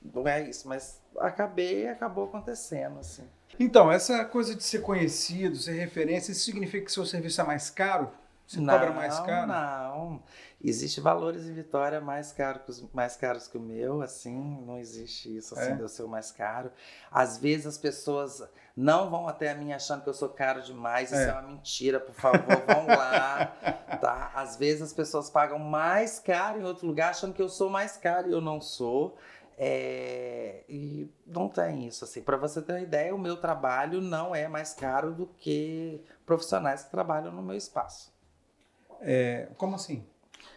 Não é isso, mas acabei e acabou acontecendo, assim. Então, essa coisa de ser conhecido, ser referência, isso significa que seu serviço é mais caro? Você não, cobra mais caro? Não, existe valores em Vitória mais caros, mais caros que o meu, assim, não existe isso assim é? de eu ser o mais caro. Às vezes as pessoas não vão até a mim achando que eu sou caro demais, isso é, é uma mentira, por favor, vão lá, tá? Às vezes as pessoas pagam mais caro em outro lugar achando que eu sou mais caro e eu não sou. É, e não tem isso assim. Para você ter uma ideia, o meu trabalho não é mais caro do que profissionais que trabalham no meu espaço. É, como assim?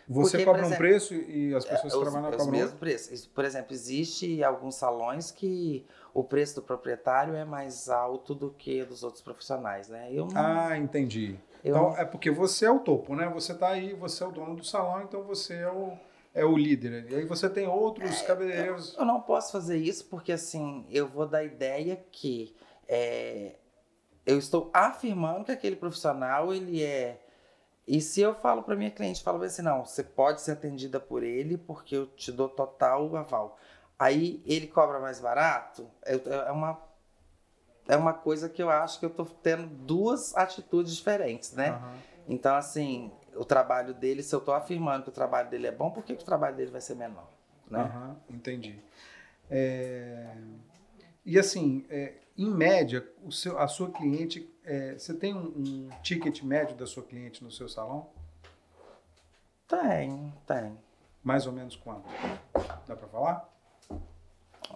Você Porque, cobra exemplo, um preço e as pessoas que trabalham cobram o mesmo preço. Por exemplo, existe alguns salões que o preço do proprietário é mais alto do que dos outros profissionais, né? Eu não, ah, entendi. Eu então é porque você é o topo, né? Você está aí, você é o dono do salão, então você é o é o líder. E aí você tem outros é, cabeleireiros. Eu, eu, não posso fazer isso porque assim eu vou dar ideia que é, eu estou afirmando que aquele profissional ele é e se eu falo para minha cliente, falo assim, não, você pode ser atendida por ele porque eu te dou total aval. Aí ele cobra mais barato, é, é uma é uma coisa que eu acho que eu tô tendo duas atitudes diferentes, né? Uhum. Então, assim, o trabalho dele, se eu tô afirmando que o trabalho dele é bom, por que, que o trabalho dele vai ser menor? Né? Uhum, entendi. É... E assim, é, em média, o seu, a sua cliente, é, você tem um, um, ticket médio da sua cliente no seu salão? Tem, tem. Mais ou menos quanto? Dá para falar?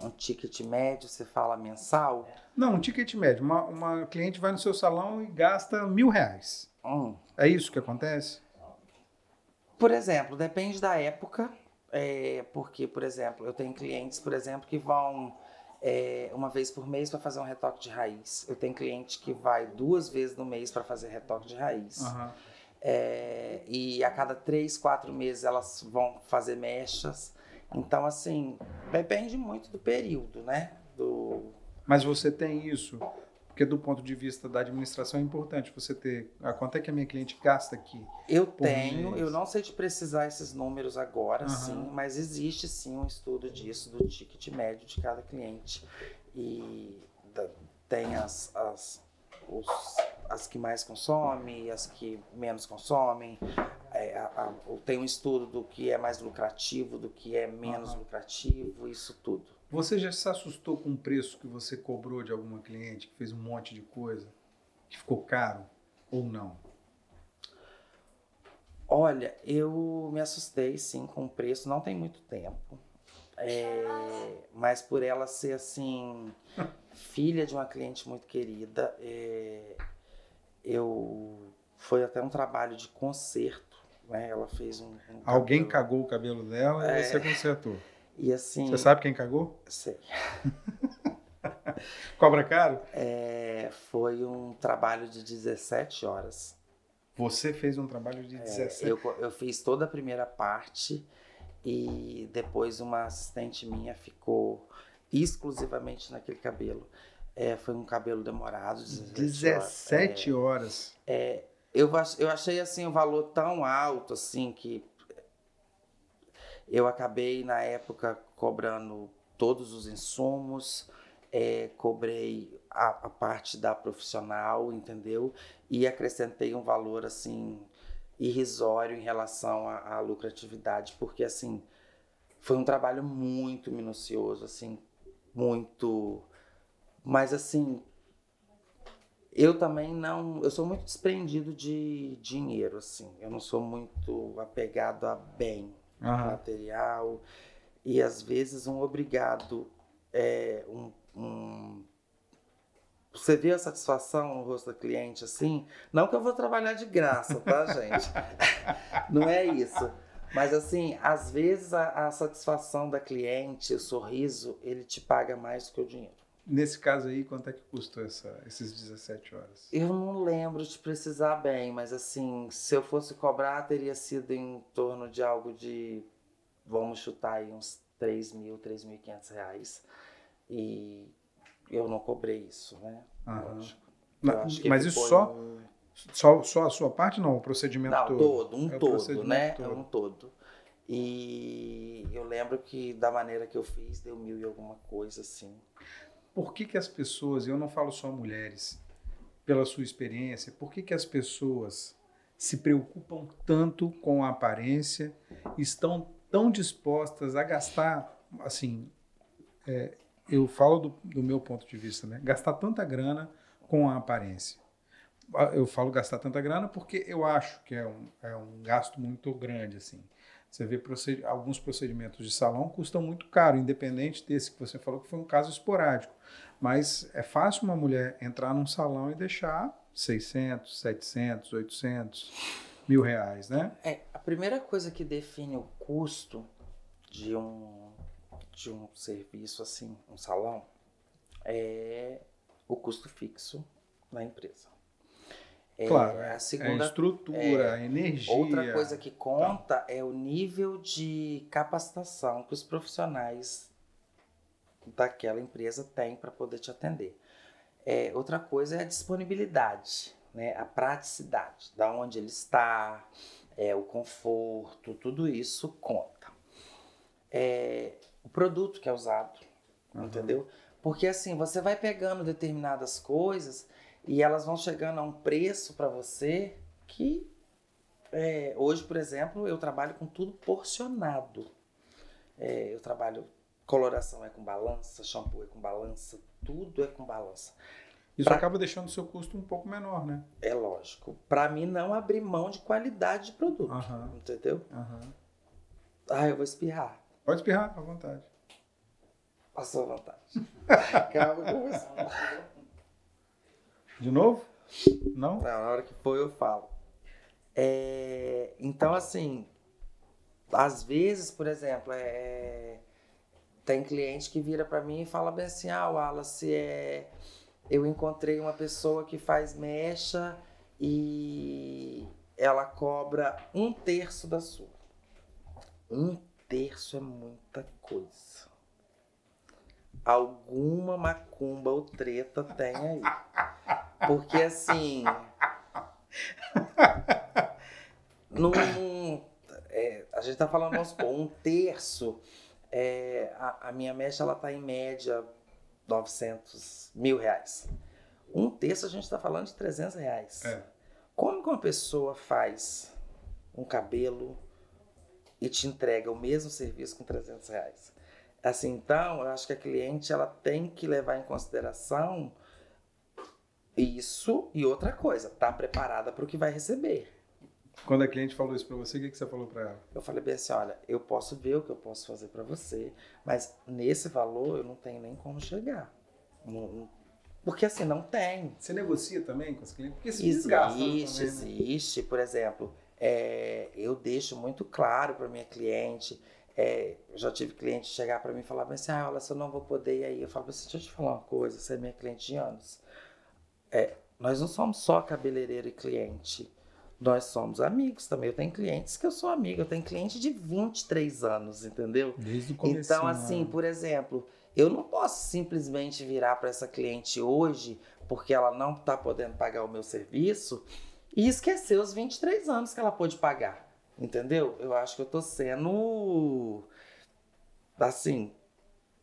Um ticket médio, você fala mensal? Não, um ticket médio. Uma, uma cliente vai no seu salão e gasta mil reais. Hum. É isso que acontece? Por exemplo, depende da época. É, porque, por exemplo, eu tenho clientes, por exemplo, que vão é, uma vez por mês para fazer um retoque de raiz. Eu tenho cliente que vai duas vezes no mês para fazer retoque de raiz. Uhum. É, e a cada três, quatro meses elas vão fazer mechas. Então, assim, depende muito do período, né? Do... Mas você tem isso porque do ponto de vista da administração é importante você ter a quanto é que a minha cliente gasta aqui. Eu tenho, mês. eu não sei te precisar esses números agora, uhum. sim, mas existe sim um estudo disso do ticket médio de cada cliente e da, tem as, as os, as que mais consomem, as que menos consomem. É, a, a, tem um estudo do que é mais lucrativo, do que é menos uhum. lucrativo, isso tudo. Você já se assustou com o preço que você cobrou de alguma cliente que fez um monte de coisa, que ficou caro ou não? Olha, eu me assustei sim com o preço, não tem muito tempo. É, mas por ela ser assim, filha de uma cliente muito querida, é, eu foi até um trabalho de conserto. Né? Ela fez um. um Alguém cagou o cabelo dela e é, você consertou. E assim. Você sabe quem cagou? Sei. Cobra caro? É, foi um trabalho de 17 horas. Você fez um trabalho de 17 é, eu, eu fiz toda a primeira parte e depois uma assistente minha ficou exclusivamente naquele cabelo. É, foi um cabelo demorado. 17, 17 horas. horas. É, é, eu, eu achei assim o um valor tão alto assim que eu acabei, na época, cobrando todos os insumos, é, cobrei a, a, parte da profissional, entendeu? E acrescentei um valor assim irrisório em relação à, à lucratividade, porque assim foi um trabalho muito minucioso, assim, muito, mas assim eu também não, eu sou muito desprendido de dinheiro, assim. Eu não sou muito apegado a bem uhum. material e às vezes um obrigado é um, um você vê a satisfação no rosto da cliente assim? Não que eu vou trabalhar de graça, tá, gente? Não é isso. Mas assim, às vezes a, a, satisfação da cliente, o sorriso, ele te paga mais do que o dinheiro. Nesse caso aí, quanto é que custou essa, esses 17 horas? Eu não lembro de precisar bem, mas assim, se eu fosse cobrar, teria sido em torno de algo de, vamos chutar aí, uns 3 mil, 3.500 reais. E eu não cobrei isso, né? Lógico. Mas, mas isso só, um... só, só a sua parte, não? O procedimento não, todo? todo, um é todo, né? Todo. É um todo. E eu lembro que da maneira que eu fiz, deu mil e alguma coisa, assim. Por que que as pessoas, eu não falo só mulheres, pela sua experiência, por que que as pessoas se preocupam tanto com a aparência, estão tão dispostas a gastar, assim, é, eu falo do, do, meu ponto de vista, né? Gastar tanta grana com a aparência. Ah, eu falo gastar tanta grana porque eu acho que é um, é um gasto muito grande, assim. Você vê proced alguns procedimentos de salão custam muito caro, independente desse que você falou que foi um caso esporádico. Mas é fácil uma mulher entrar num salão e deixar 600, 700, 800, mil reais, né? É, a primeira coisa que define o custo de um de um serviço assim, um salão, é o custo fixo na empresa. É, claro, é a segunda, é a estrutura, é, a energia. Outra coisa que conta tá. é o nível de capacitação que os profissionais daquela empresa têm para poder te atender. É, outra coisa é a disponibilidade, né? a praticidade, da onde ele está, é, o conforto, tudo isso conta. É, o produto que é usado, uhum. entendeu? Porque assim, você vai pegando determinadas coisas e elas vão chegando a um preço para você que é, hoje, por exemplo, eu trabalho com tudo porcionado. É, eu trabalho coloração é com balança, shampoo é com balança, tudo é com balança. Isso pra... acaba deixando o seu custo um pouco menor, né? É lógico. Para mim não abrir mão de qualidade de produto, uhum. entendeu? Uhum. Ah, eu vou espirrar. Pode espirrar, à vontade. Passou à vontade. Calma, começando. De novo? Não? Não, na hora que for eu falo. É, então, assim, às vezes, por exemplo, é, tem cliente que vira para mim e fala bem assim: ah, Wallace, é, eu encontrei uma pessoa que faz mecha e ela cobra um terço da sua. Um terço é muita coisa. Alguma macumba ou treta tem aí. Porque assim. num, é, a gente tá falando, vamos supor, um terço. É, a, a, minha mecha ela tá em média 900 mil reais. Um terço a gente está falando de 300 reais. É. Como que uma pessoa faz um cabelo, e te entrega o mesmo serviço com 300 reais. Assim, então, eu acho que a cliente ela tem que levar em consideração isso e outra coisa, tá preparada para o que vai receber. Quando a cliente falou isso para você, o que, que você falou para ela? Eu falei bem assim, olha, eu posso ver o que eu posso fazer para você, mas nesse valor eu não tenho nem como chegar. Não, porque assim, não tem. Você negocia também com os clientes? Porque se existe, também, né? existe. Por exemplo, é, eu deixo muito claro para minha cliente. É, já tive cliente chegar para mim e falar assim: ah, olha, se eu não vou poder ir aí. Eu falo assim: deixa eu te falar uma coisa, você é minha cliente de anos. É, nós não somos só cabeleireiro e cliente. Nós somos amigos também. Eu tenho clientes que eu sou amigo. Eu tenho cliente de 23 anos, entendeu? Desde o começo. Então, assim, por exemplo, eu não posso simplesmente virar para essa cliente hoje, porque ela não está podendo pagar o meu serviço, e esquecer os 23 anos que ela pôde pagar. Entendeu? Eu acho que eu tô sendo. Assim.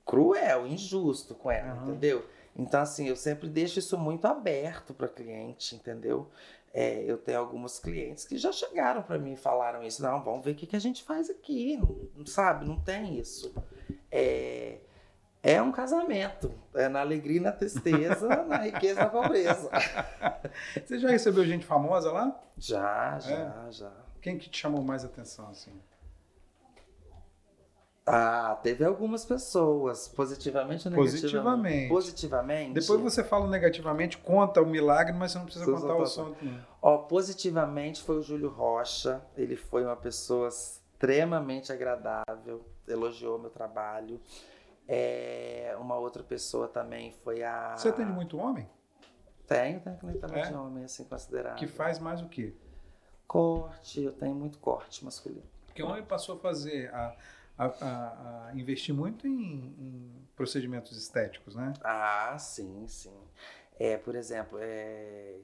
cruel, injusto com ela, Aham. entendeu? Então, assim, eu sempre deixo isso muito aberto para cliente, entendeu? É, eu tenho algumas clientes que já chegaram para mim e falaram isso. Não, vamos ver o que, que a gente faz aqui, não, não sabe? Não tem isso. É, é um casamento. É na alegria e na tristeza, na riqueza e na pobreza. Você já recebeu gente famosa lá? Já, já, já. Quem que te chamou mais atenção, assim? Ah, teve algumas pessoas, positivamente ou negativamente? Positivamente. Positivamente. Depois você fala negativamente, conta o milagre, mas você não precisa contar o som. não. Ó, positivamente foi o Júlio Rocha. Ele foi uma pessoa extremamente agradável, elogiou meu trabalho. É, uma outra pessoa também foi a. Você atende muito homem? Tenho, tenho clientela É? de homem, assim, considerado. Que faz mais o quê? Corte, eu tenho muito corte masculino. Porque o homem passou a fazer, a, a- a- a investir muito em, em procedimentos estéticos, né? Ah, sim, sim. É, por exemplo, é,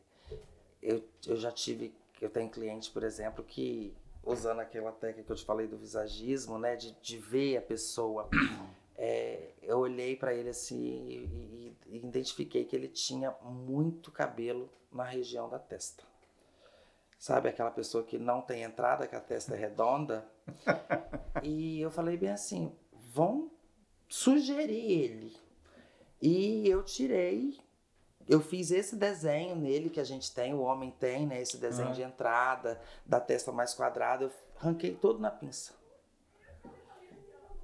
eu, eu já tive, eu tenho cliente, por exemplo, que usando aquela técnica que eu te falei do visagismo, né, de, de ver a pessoa, é, eu olhei para ele assim e, e- e identifiquei que ele tinha muito cabelo na região da testa. Sabe aquela pessoa que não tem entrada, que a testa é redonda? e eu falei bem assim, vão sugerir ele. E eu tirei, eu fiz esse desenho nele que a gente tem, o homem tem, né? Esse desenho Aham. de entrada, da testa mais quadrada, eu ranquei todo na pinça.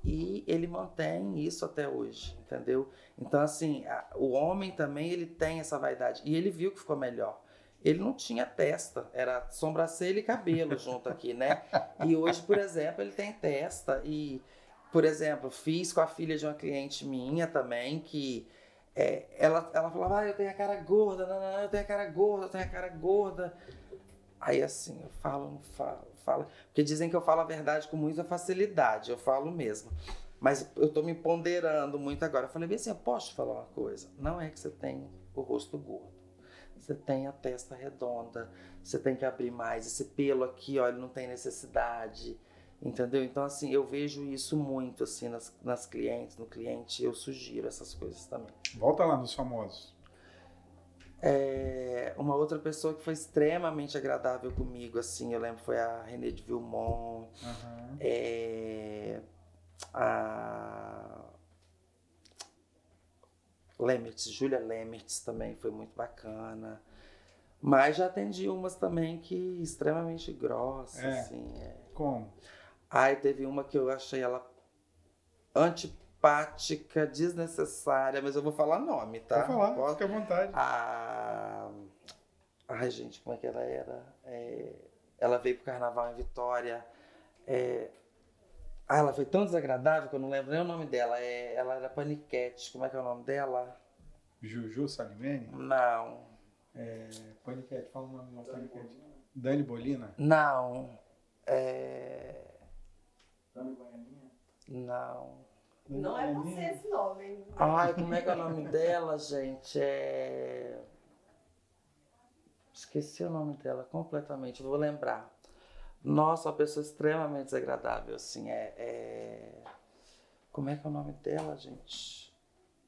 E ele mantém isso até hoje, entendeu? Então, assim, a- o homem também, ele tem essa vaidade. E ele viu que ficou melhor. Ele não tinha testa, era sobrancelha e cabelo junto aqui, né? E hoje, por exemplo, ele tem testa. E, por exemplo, fiz com a filha de uma cliente minha também, que é, ela, ela falava, ah, eu tenho a cara gorda, não, não, não, eu tenho a cara gorda, eu tenho a cara gorda. Aí assim, eu falo, não falo, falo. Porque dizem que eu falo a verdade com muita facilidade, eu falo mesmo. Mas eu tô me ponderando muito agora. Eu falei bem assim, eu posso falar uma coisa? Não é que você tem o rosto gordo. Você tem a testa redonda, você tem que abrir mais. Esse pelo aqui, ó, ele não tem necessidade. Entendeu? Então, assim, eu vejo isso muito, assim, nas, nas clientes, no cliente. Eu sugiro essas coisas também. Volta lá nos famosos. É, uma outra pessoa que foi extremamente agradável comigo, assim, eu lembro, foi a René de Vilmont, Aham. é, a Lemertz, Júlia Lemertz também foi muito bacana. Mas já atendi umas também que extremamente grossas, É. assim. É. Como? Ai, teve uma que eu achei ela antipática, desnecessária, mas eu vou falar nome, tá? Pode falar, Posso? fica à vontade. A. Ai, gente, como é que ela era? É, Ela veio pro carnaval em Vitória. É, Ah, ela foi tão desagradável que eu não lembro nem o nome dela. É... Ela era paniquete. Como é que é o nome dela? Juju Salimene? Não. É, Paniquete, fala o nome não, Paniquete. Dani Bolina? Não. É... Não. Não é você esse nome, hein? Ai, como é que é o nome dela, gente? É. Esqueci o nome dela completamente, vou lembrar. Nossa, uma pessoa extremamente desagradável, assim, é, é- Como é que é o nome dela, gente?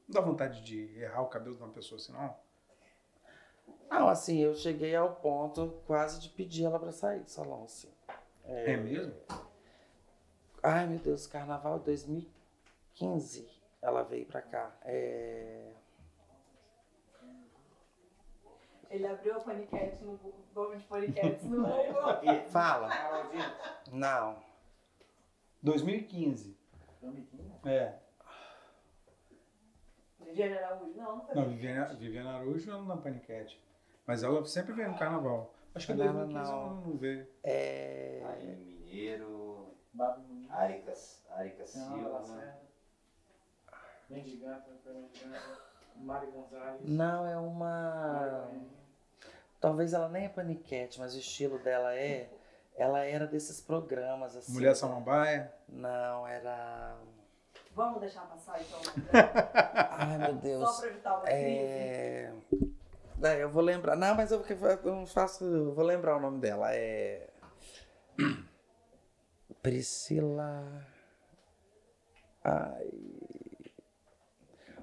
Não dá vontade de errar o cabelo de uma pessoa assim, não? Não, assim, eu cheguei ao ponto quase de pedir ela pra sair do salão, assim. É, mesmo? Ai, meu Deus, Carnaval 2015, ela veio pra cá. É... Ele abriu a paniquete no nome de paniquete no Google. Fala. Não. 2015. É. Viviane Araújo? Não, não foi. Não, Viviane, Viviane Araújo ela na Paniquete. Mas ela sempre veio no carnaval. Acho que em Não, 2015 não. ela não veio. É... Aí, Mineiro, Aricas, Aricas Silva. Mendes Gata, Fernando Gata, Mari Gonzalez. Não, é uma. Talvez ela nem é paniquete, mas o estilo dela é. Ela era desses programas assim. Mulher Samambaia. Não, era. Vamos deixar passar então. Ai, meu Só Deus. pra evitar uma crise. É. É, eu vou lembrar. Não, mas eu, eu não faço. Eu vou lembrar o nome dela. É. Priscila. Ai.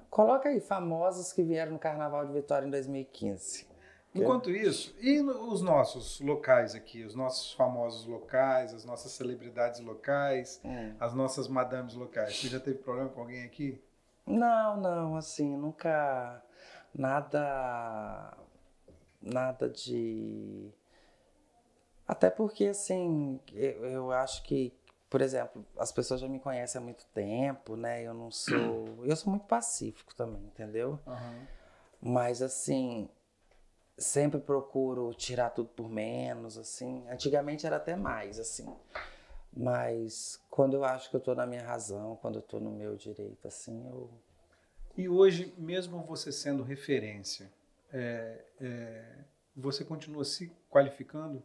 Coloca aí, famosos que vieram no Carnaval de Vitória em 2015. Enquanto isso, e os nossos locais aqui, os nossos famosos locais, as nossas celebridades locais, Hum. as nossas madames locais? Você já teve problema com alguém aqui? Não, não, assim, nunca nada nada de até porque assim, eu, eu acho que, por exemplo, as pessoas já me conhecem há muito tempo, né? Eu não sou, eu sou muito pacífico também, entendeu? Mas assim, sempre procuro tirar tudo por menos, assim. Antigamente era até mais, assim. Mas quando eu acho que eu tô na minha razão, quando eu tô no meu direito, assim, eu E hoje, mesmo você sendo referência, é, é, você continua se qualificando?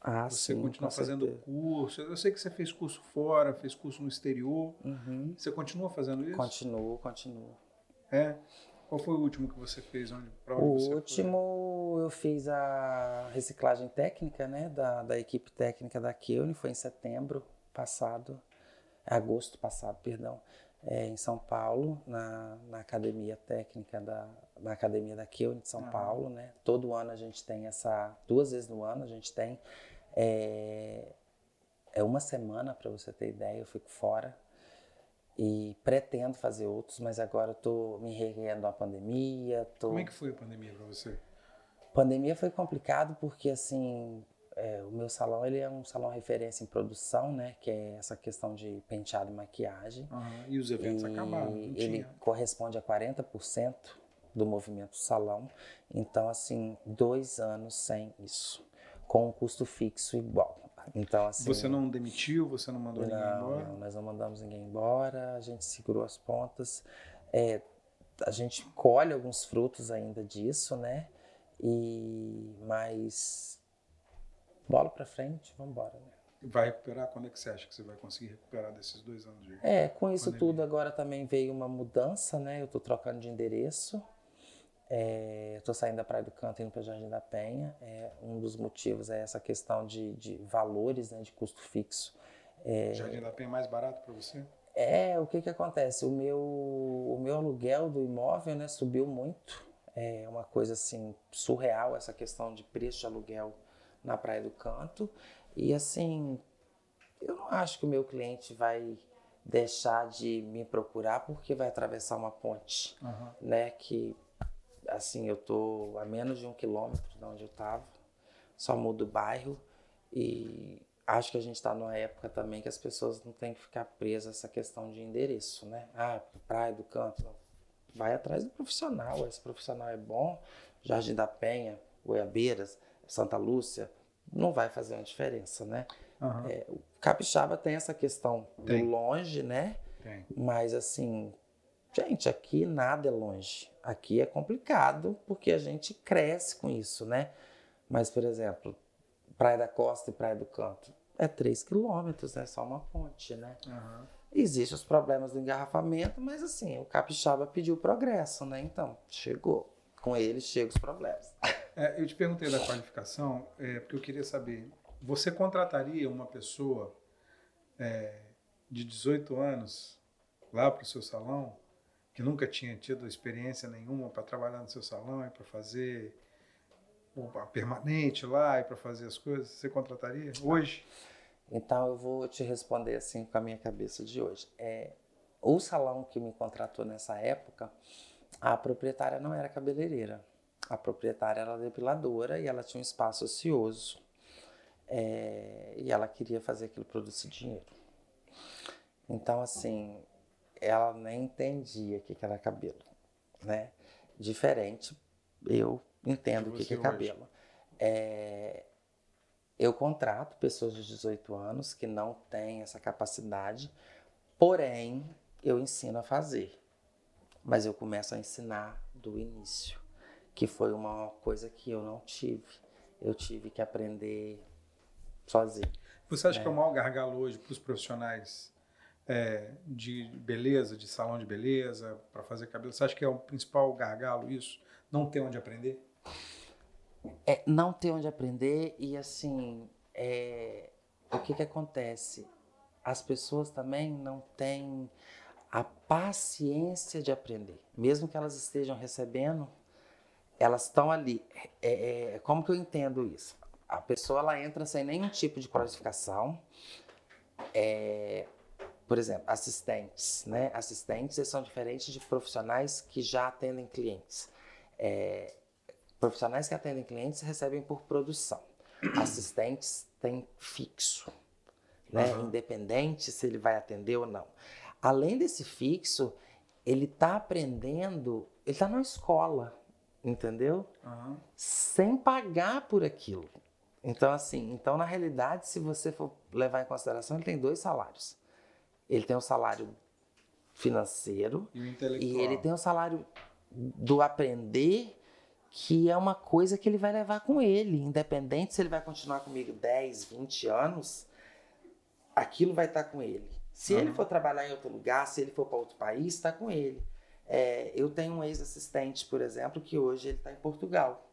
Ah, Você sim, continua fazendo certeza. curso? Eu sei que você fez curso fora, fez curso no exterior. Uhum. Você continua fazendo isso? Continuo, continuo. É. Qual foi o último que você fez? Onde, pra onde O você foi? último eu fiz a reciclagem técnica, né, da, da equipe técnica da Keune, foi em setembro passado, agosto passado, perdão, é, em São Paulo, na, na academia técnica da na academia da Keune de São Aham. Paulo, né? Todo ano a gente tem essa, duas vezes no ano a gente tem é, é uma semana para você ter ideia, eu fico fora e pretendo fazer outros, mas agora tô me reguendo à pandemia, tô Como é que foi a pandemia para você? Pandemia foi complicado porque assim é, o meu salão ele é um salão referência em produção, né? Que é essa questão de penteado e maquiagem. Aham, E os eventos e acabaram, ele tinha. corresponde a 40% do movimento salão. Então assim dois anos sem isso, com um custo fixo igual. Então assim Você não demitiu, você não mandou ninguém não, embora? não, nós não mandamos ninguém embora, a gente segurou as pontas. É, a gente colhe alguns frutos ainda disso, né? E mas bola pra frente, vamos embora, né? Vai recuperar? Quando é que você acha que você vai conseguir recuperar desses dois anos de É, com isso Pandemia. tudo agora também veio uma mudança, né? Eu tô trocando de endereço. É, eu tô saindo da Praia do Canto e indo para Jardim da Penha. É, um dos motivos é essa questão de, de valores, né? De custo fixo. É, Jardim da Penha é mais barato para você? É, o que que acontece? O meu, o meu aluguel do imóvel, né, subiu muito. É uma coisa assim surreal essa questão de preço de aluguel na Praia do Canto. E assim, eu não acho que o meu cliente vai deixar de me procurar porque vai atravessar uma ponte, Aham. né, que assim, eu tô a menos de um quilômetro de onde eu tava, só mudo o bairro e acho que a gente está numa época também que as pessoas não têm que ficar presas a essa questão de endereço, né? Ah, praia do canto. Vai atrás do profissional. Esse profissional é bom. Jardim da Penha, Goiabeiras, Santa Lúcia, não vai fazer uma diferença, né? Aham. É, o Capixaba tem essa questão Tem. do longe, né? Tem. Mas assim, gente, aqui nada é longe. Aqui é complicado porque a gente cresce com isso, né? Mas, por exemplo, Praia da Costa e Praia do Canto é 3 quilômetros, é só uma ponte, né? Aham. Existem os problemas do engarrafamento, mas assim, o Capixaba pediu progresso, né? Então, chegou. Com ele chegam os problemas. É, eu te perguntei da qualificação, é, porque eu queria saber, você contrataria uma pessoa é, de 18 anos lá para o seu salão, que nunca tinha tido experiência nenhuma para trabalhar no seu salão e para fazer a permanente lá e para fazer as coisas, você contrataria hoje? Então eu vou te responder assim com a minha cabeça de hoje. É, o salão que me contratou nessa época, a proprietária não era cabeleireira. A proprietária era depiladora e ela tinha um espaço ocioso. É, e ela queria fazer aquilo produzir dinheiro. Então, assim, ela nem entendia o que, que era cabelo, né? Diferente, eu entendo o que, que é cabelo. É, eu contrato pessoas de 18 anos que não têm essa capacidade, porém, eu ensino a fazer. Mas eu começo a ensinar do início, que foi uma coisa que eu não tive. Eu tive que aprender sozinho. Você acha que é o maior gargalo hoje para os profissionais é, de beleza, de salão de beleza, para fazer cabelo? Você acha que é o principal gargalo isso? Não ter onde aprender? É não ter onde aprender e assim, é, o que que acontece? As pessoas também não têm a paciência de aprender. Mesmo que elas estejam recebendo, elas estão ali. É, é, como que eu entendo isso? A pessoa ela entra sem nenhum tipo de qualificação. É, por exemplo, assistentes, né? Assistentes eles são diferentes de profissionais que já atendem clientes. É, profissionais que atendem clientes recebem por produção. Assistentes têm fixo, né? Uhum. Independente se ele vai atender ou não. Além desse fixo, ele está aprendendo, ele está na escola, entendeu? Uhum. Sem pagar por aquilo. Então, assim, então na realidade, se você for levar em consideração, ele tem dois salários. Ele tem o um salário financeiro e, e ele tem o um salário do aprender, que é uma coisa que ele vai levar com ele, independente se ele vai continuar comigo 10, 20 anos, aquilo vai estar com ele. Se uhum. ele for trabalhar em outro lugar, se ele for para outro país, está com ele. É, eu tenho um ex-assistente, por exemplo, que hoje ele está em Portugal.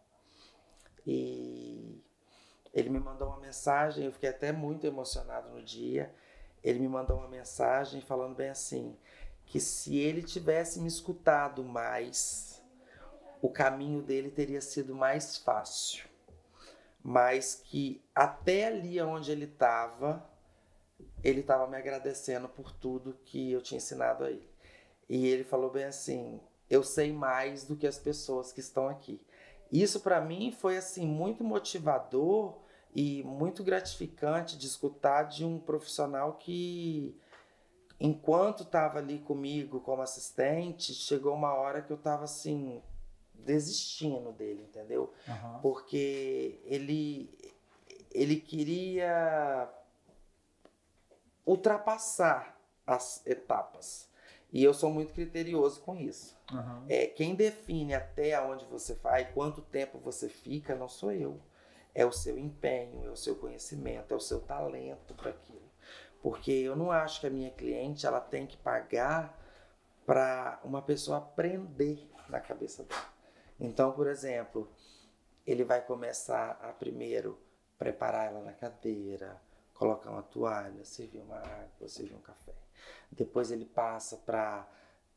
E ele me mandou uma mensagem, eu fiquei até muito emocionado no dia. Ele me mandou uma mensagem falando bem assim: que se ele tivesse me escutado mais, o caminho dele teria sido mais fácil. Mas que até ali onde ele estava, ele estava me agradecendo por tudo que eu tinha ensinado a ele. E ele falou bem assim: eu sei mais do que as pessoas que estão aqui. Isso para mim foi assim muito motivador e muito gratificante de escutar de um profissional que enquanto estava ali comigo como assistente, chegou uma hora que eu estava assim desistindo dele, entendeu? Uhum. Porque ele ele queria ultrapassar as etapas. E eu sou muito criterioso com isso. Uhum. É, quem define até onde você vai, quanto tempo você fica, não sou eu. É o seu empenho, é o seu conhecimento, é o seu talento para aquilo. Porque eu não acho que a minha cliente ela tem que pagar para uma pessoa aprender na cabeça dela. Então, por exemplo, ele vai começar a primeiro preparar ela na cadeira, colocar uma toalha, servir uma água, servir um café. Depois ele passa para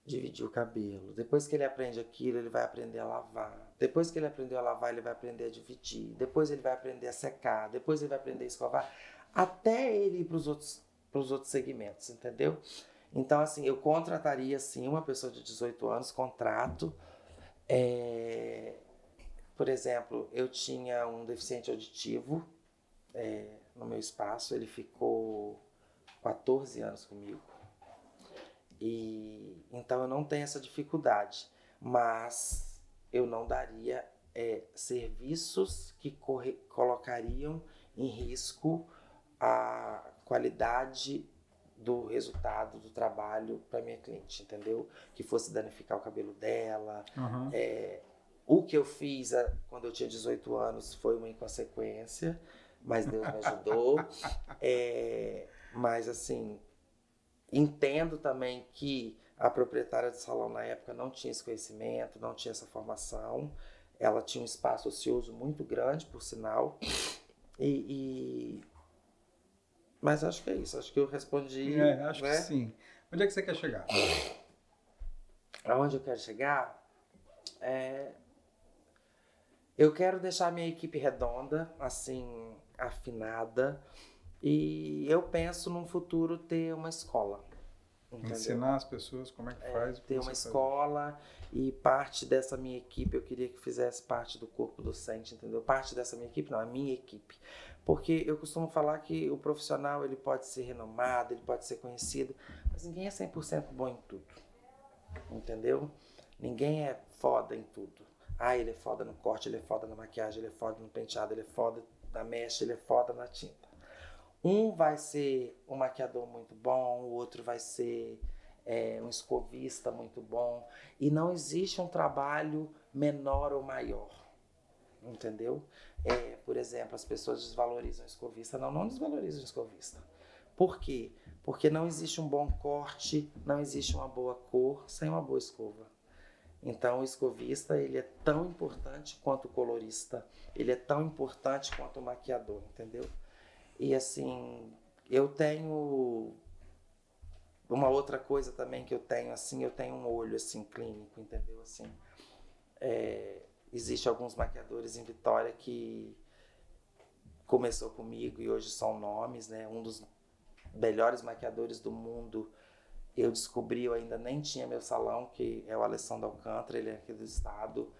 dividir o cabelo. Depois que ele aprende aquilo, ele vai aprender a lavar. Depois que ele aprendeu a lavar, ele vai aprender a dividir. Depois ele vai aprender a secar. Depois ele vai aprender a escovar. Até ele ir para os outros, outros segmentos, entendeu? Então, assim, eu contrataria, sim, uma pessoa de 18 anos, contrato. É... Por exemplo, eu tinha um deficiente auditivo. É no meu espaço. Ele ficou 14 anos comigo. E então eu não tenho essa dificuldade, mas eu não daria é, serviços que corre, colocariam em risco a qualidade do resultado do trabalho para minha cliente, entendeu? Que fosse danificar o cabelo dela. Uhum. É, o que eu fiz a, quando eu tinha 18 anos foi uma inconsequência mas Deus me ajudou. é, mas assim, entendo também que a proprietária do salão na época não tinha esse conhecimento, não tinha essa formação. Ela tinha um espaço ocioso muito grande, por sinal. E, e... Mas acho que é isso. Acho que eu respondi. É, acho né? que sim. Onde é que você quer chegar? Aonde eu quero chegar? É... Eu quero deixar minha equipe redonda, assim, afinada. E eu penso num futuro ter uma escola. Entendeu? Ensinar as pessoas como é que é, faz. Ter uma escola e parte dessa minha equipe eu queria que fizesse parte do corpo docente, entendeu? Parte dessa minha equipe, não, a minha equipe. Porque eu costumo falar que o profissional ele pode ser renomado, ele pode ser conhecido, mas ninguém é 100% bom em tudo. Entendeu? Ninguém é foda em tudo. Ah, ele é foda no corte, ele é foda na maquiagem, ele é foda no penteado, ele é foda na mecha, ele é foda na tinta. Um vai ser um maquiador muito bom, o outro vai ser é, um escovista muito bom. E não existe um trabalho menor ou maior. Entendeu? É, por exemplo, as pessoas desvalorizam o escovista. Não, não desvalorizam o escovista. Por quê? Porque não existe um bom corte, não existe uma boa cor sem uma boa escova. Então, o escovista ele é tão importante quanto o colorista, ele é tão importante quanto o maquiador, entendeu? E assim, eu tenho uma outra coisa também que eu tenho, assim, eu tenho um olho, assim, clínico, entendeu? Assim, é, existe alguns maquiadores em Vitória que começou comigo e hoje são nomes, né? Um dos melhores maquiadores do mundo, eu descobri, eu ainda nem tinha meu salão, que é o Alessandro Alcântara, ele é aqui do estado,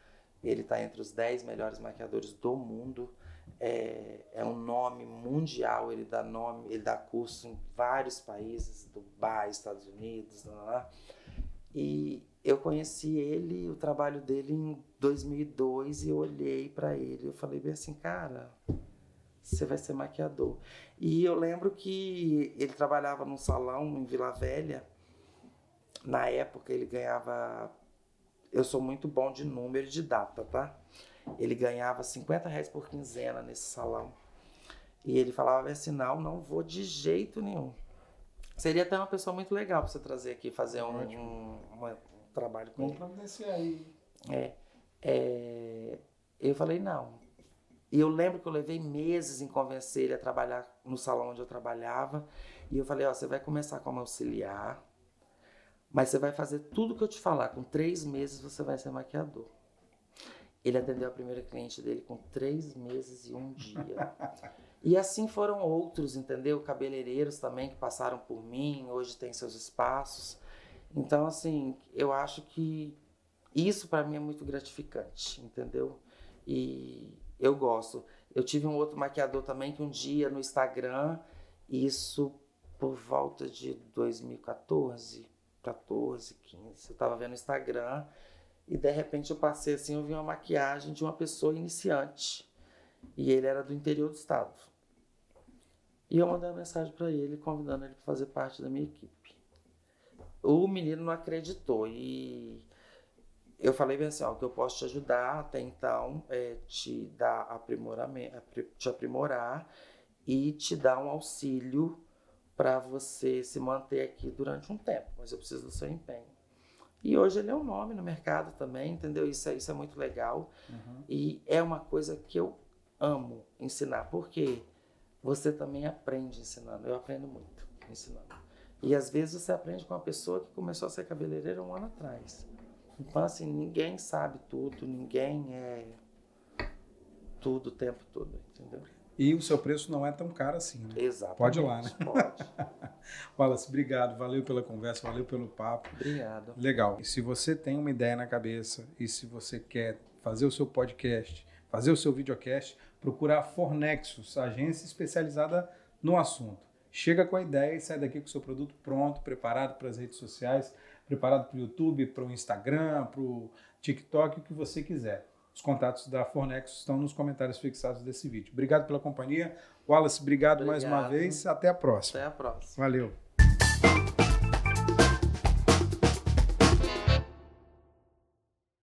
ele está entre os 10 melhores maquiadores do mundo, é, é, um nome mundial, ele dá nome, ele dá curso em vários países, Dubai, Estados Unidos, lá, lá. e eu conheci ele, o trabalho dele em 2002 e eu olhei para ele, eu falei bem assim, cara, você vai ser maquiador. E eu lembro que ele trabalhava num salão em Vila Velha. Na época ele ganhava. Eu sou muito bom de número e de data, tá? Ele ganhava 50 reais por quinzena nesse salão. E ele falava assim: não, não vou de jeito nenhum. Seria até uma pessoa muito legal para você trazer aqui, fazer um, um, um trabalho com Vamos providenciar aí. É, é, eu falei: não, e eu lembro que eu levei meses em convencer ele a trabalhar no salão onde eu trabalhava. E eu falei: Ó, você vai começar como auxiliar, mas você vai fazer tudo que eu te falar. Com três meses você vai ser maquiador. Ele atendeu a primeira cliente dele com três meses e um dia. e assim foram outros, entendeu? Cabeleireiros também que passaram por mim, hoje tem seus espaços. Então, assim, eu acho que isso para mim é muito gratificante, entendeu? E eu gosto. Eu tive um outro maquiador também que um dia no Instagram, isso por volta de 2014, 14, 15, eu tava vendo o Instagram e de repente eu passei assim, eu vi uma maquiagem de uma pessoa iniciante. E ele era do interior do estado. E eu mandei uma mensagem para ele, convidando ele para fazer parte da minha equipe. O menino não acreditou e eu falei bem assim, ó, que eu posso te ajudar até então é te dar aprimoramento, te aprimorar e te dar um auxílio para você se manter aqui durante um tempo, mas eu preciso do seu empenho. E hoje ele é um nome no mercado também, entendeu? Isso é, isso é muito legal. Uhum. E é uma coisa que eu amo ensinar, porque você também aprende ensinando. Eu aprendo muito ensinando. E às vezes você aprende com uma pessoa que começou a ser cabeleireira um ano atrás. Então, assim, ninguém sabe tudo, ninguém é tudo o tempo todo, entendeu? E o seu preço não é tão caro assim, né? Exato. Pode ir lá, né? Pode. Wallace, obrigado. Valeu pela conversa, valeu pelo papo. Obrigado. Legal. E se você tem uma ideia na cabeça e se você quer fazer o seu podcast, fazer o seu videocast, procurar a Fornexus, agência especializada no assunto. Chega com a ideia e sai daqui com o seu produto pronto, preparado para as redes sociais preparado para o YouTube, para o Instagram, para o TikTok, o que você quiser. Os contatos da Fornex estão nos comentários fixados desse vídeo. Obrigado pela companhia. Wallace, obrigado, obrigado. mais uma vez. Até a próxima. Até a próxima. Valeu.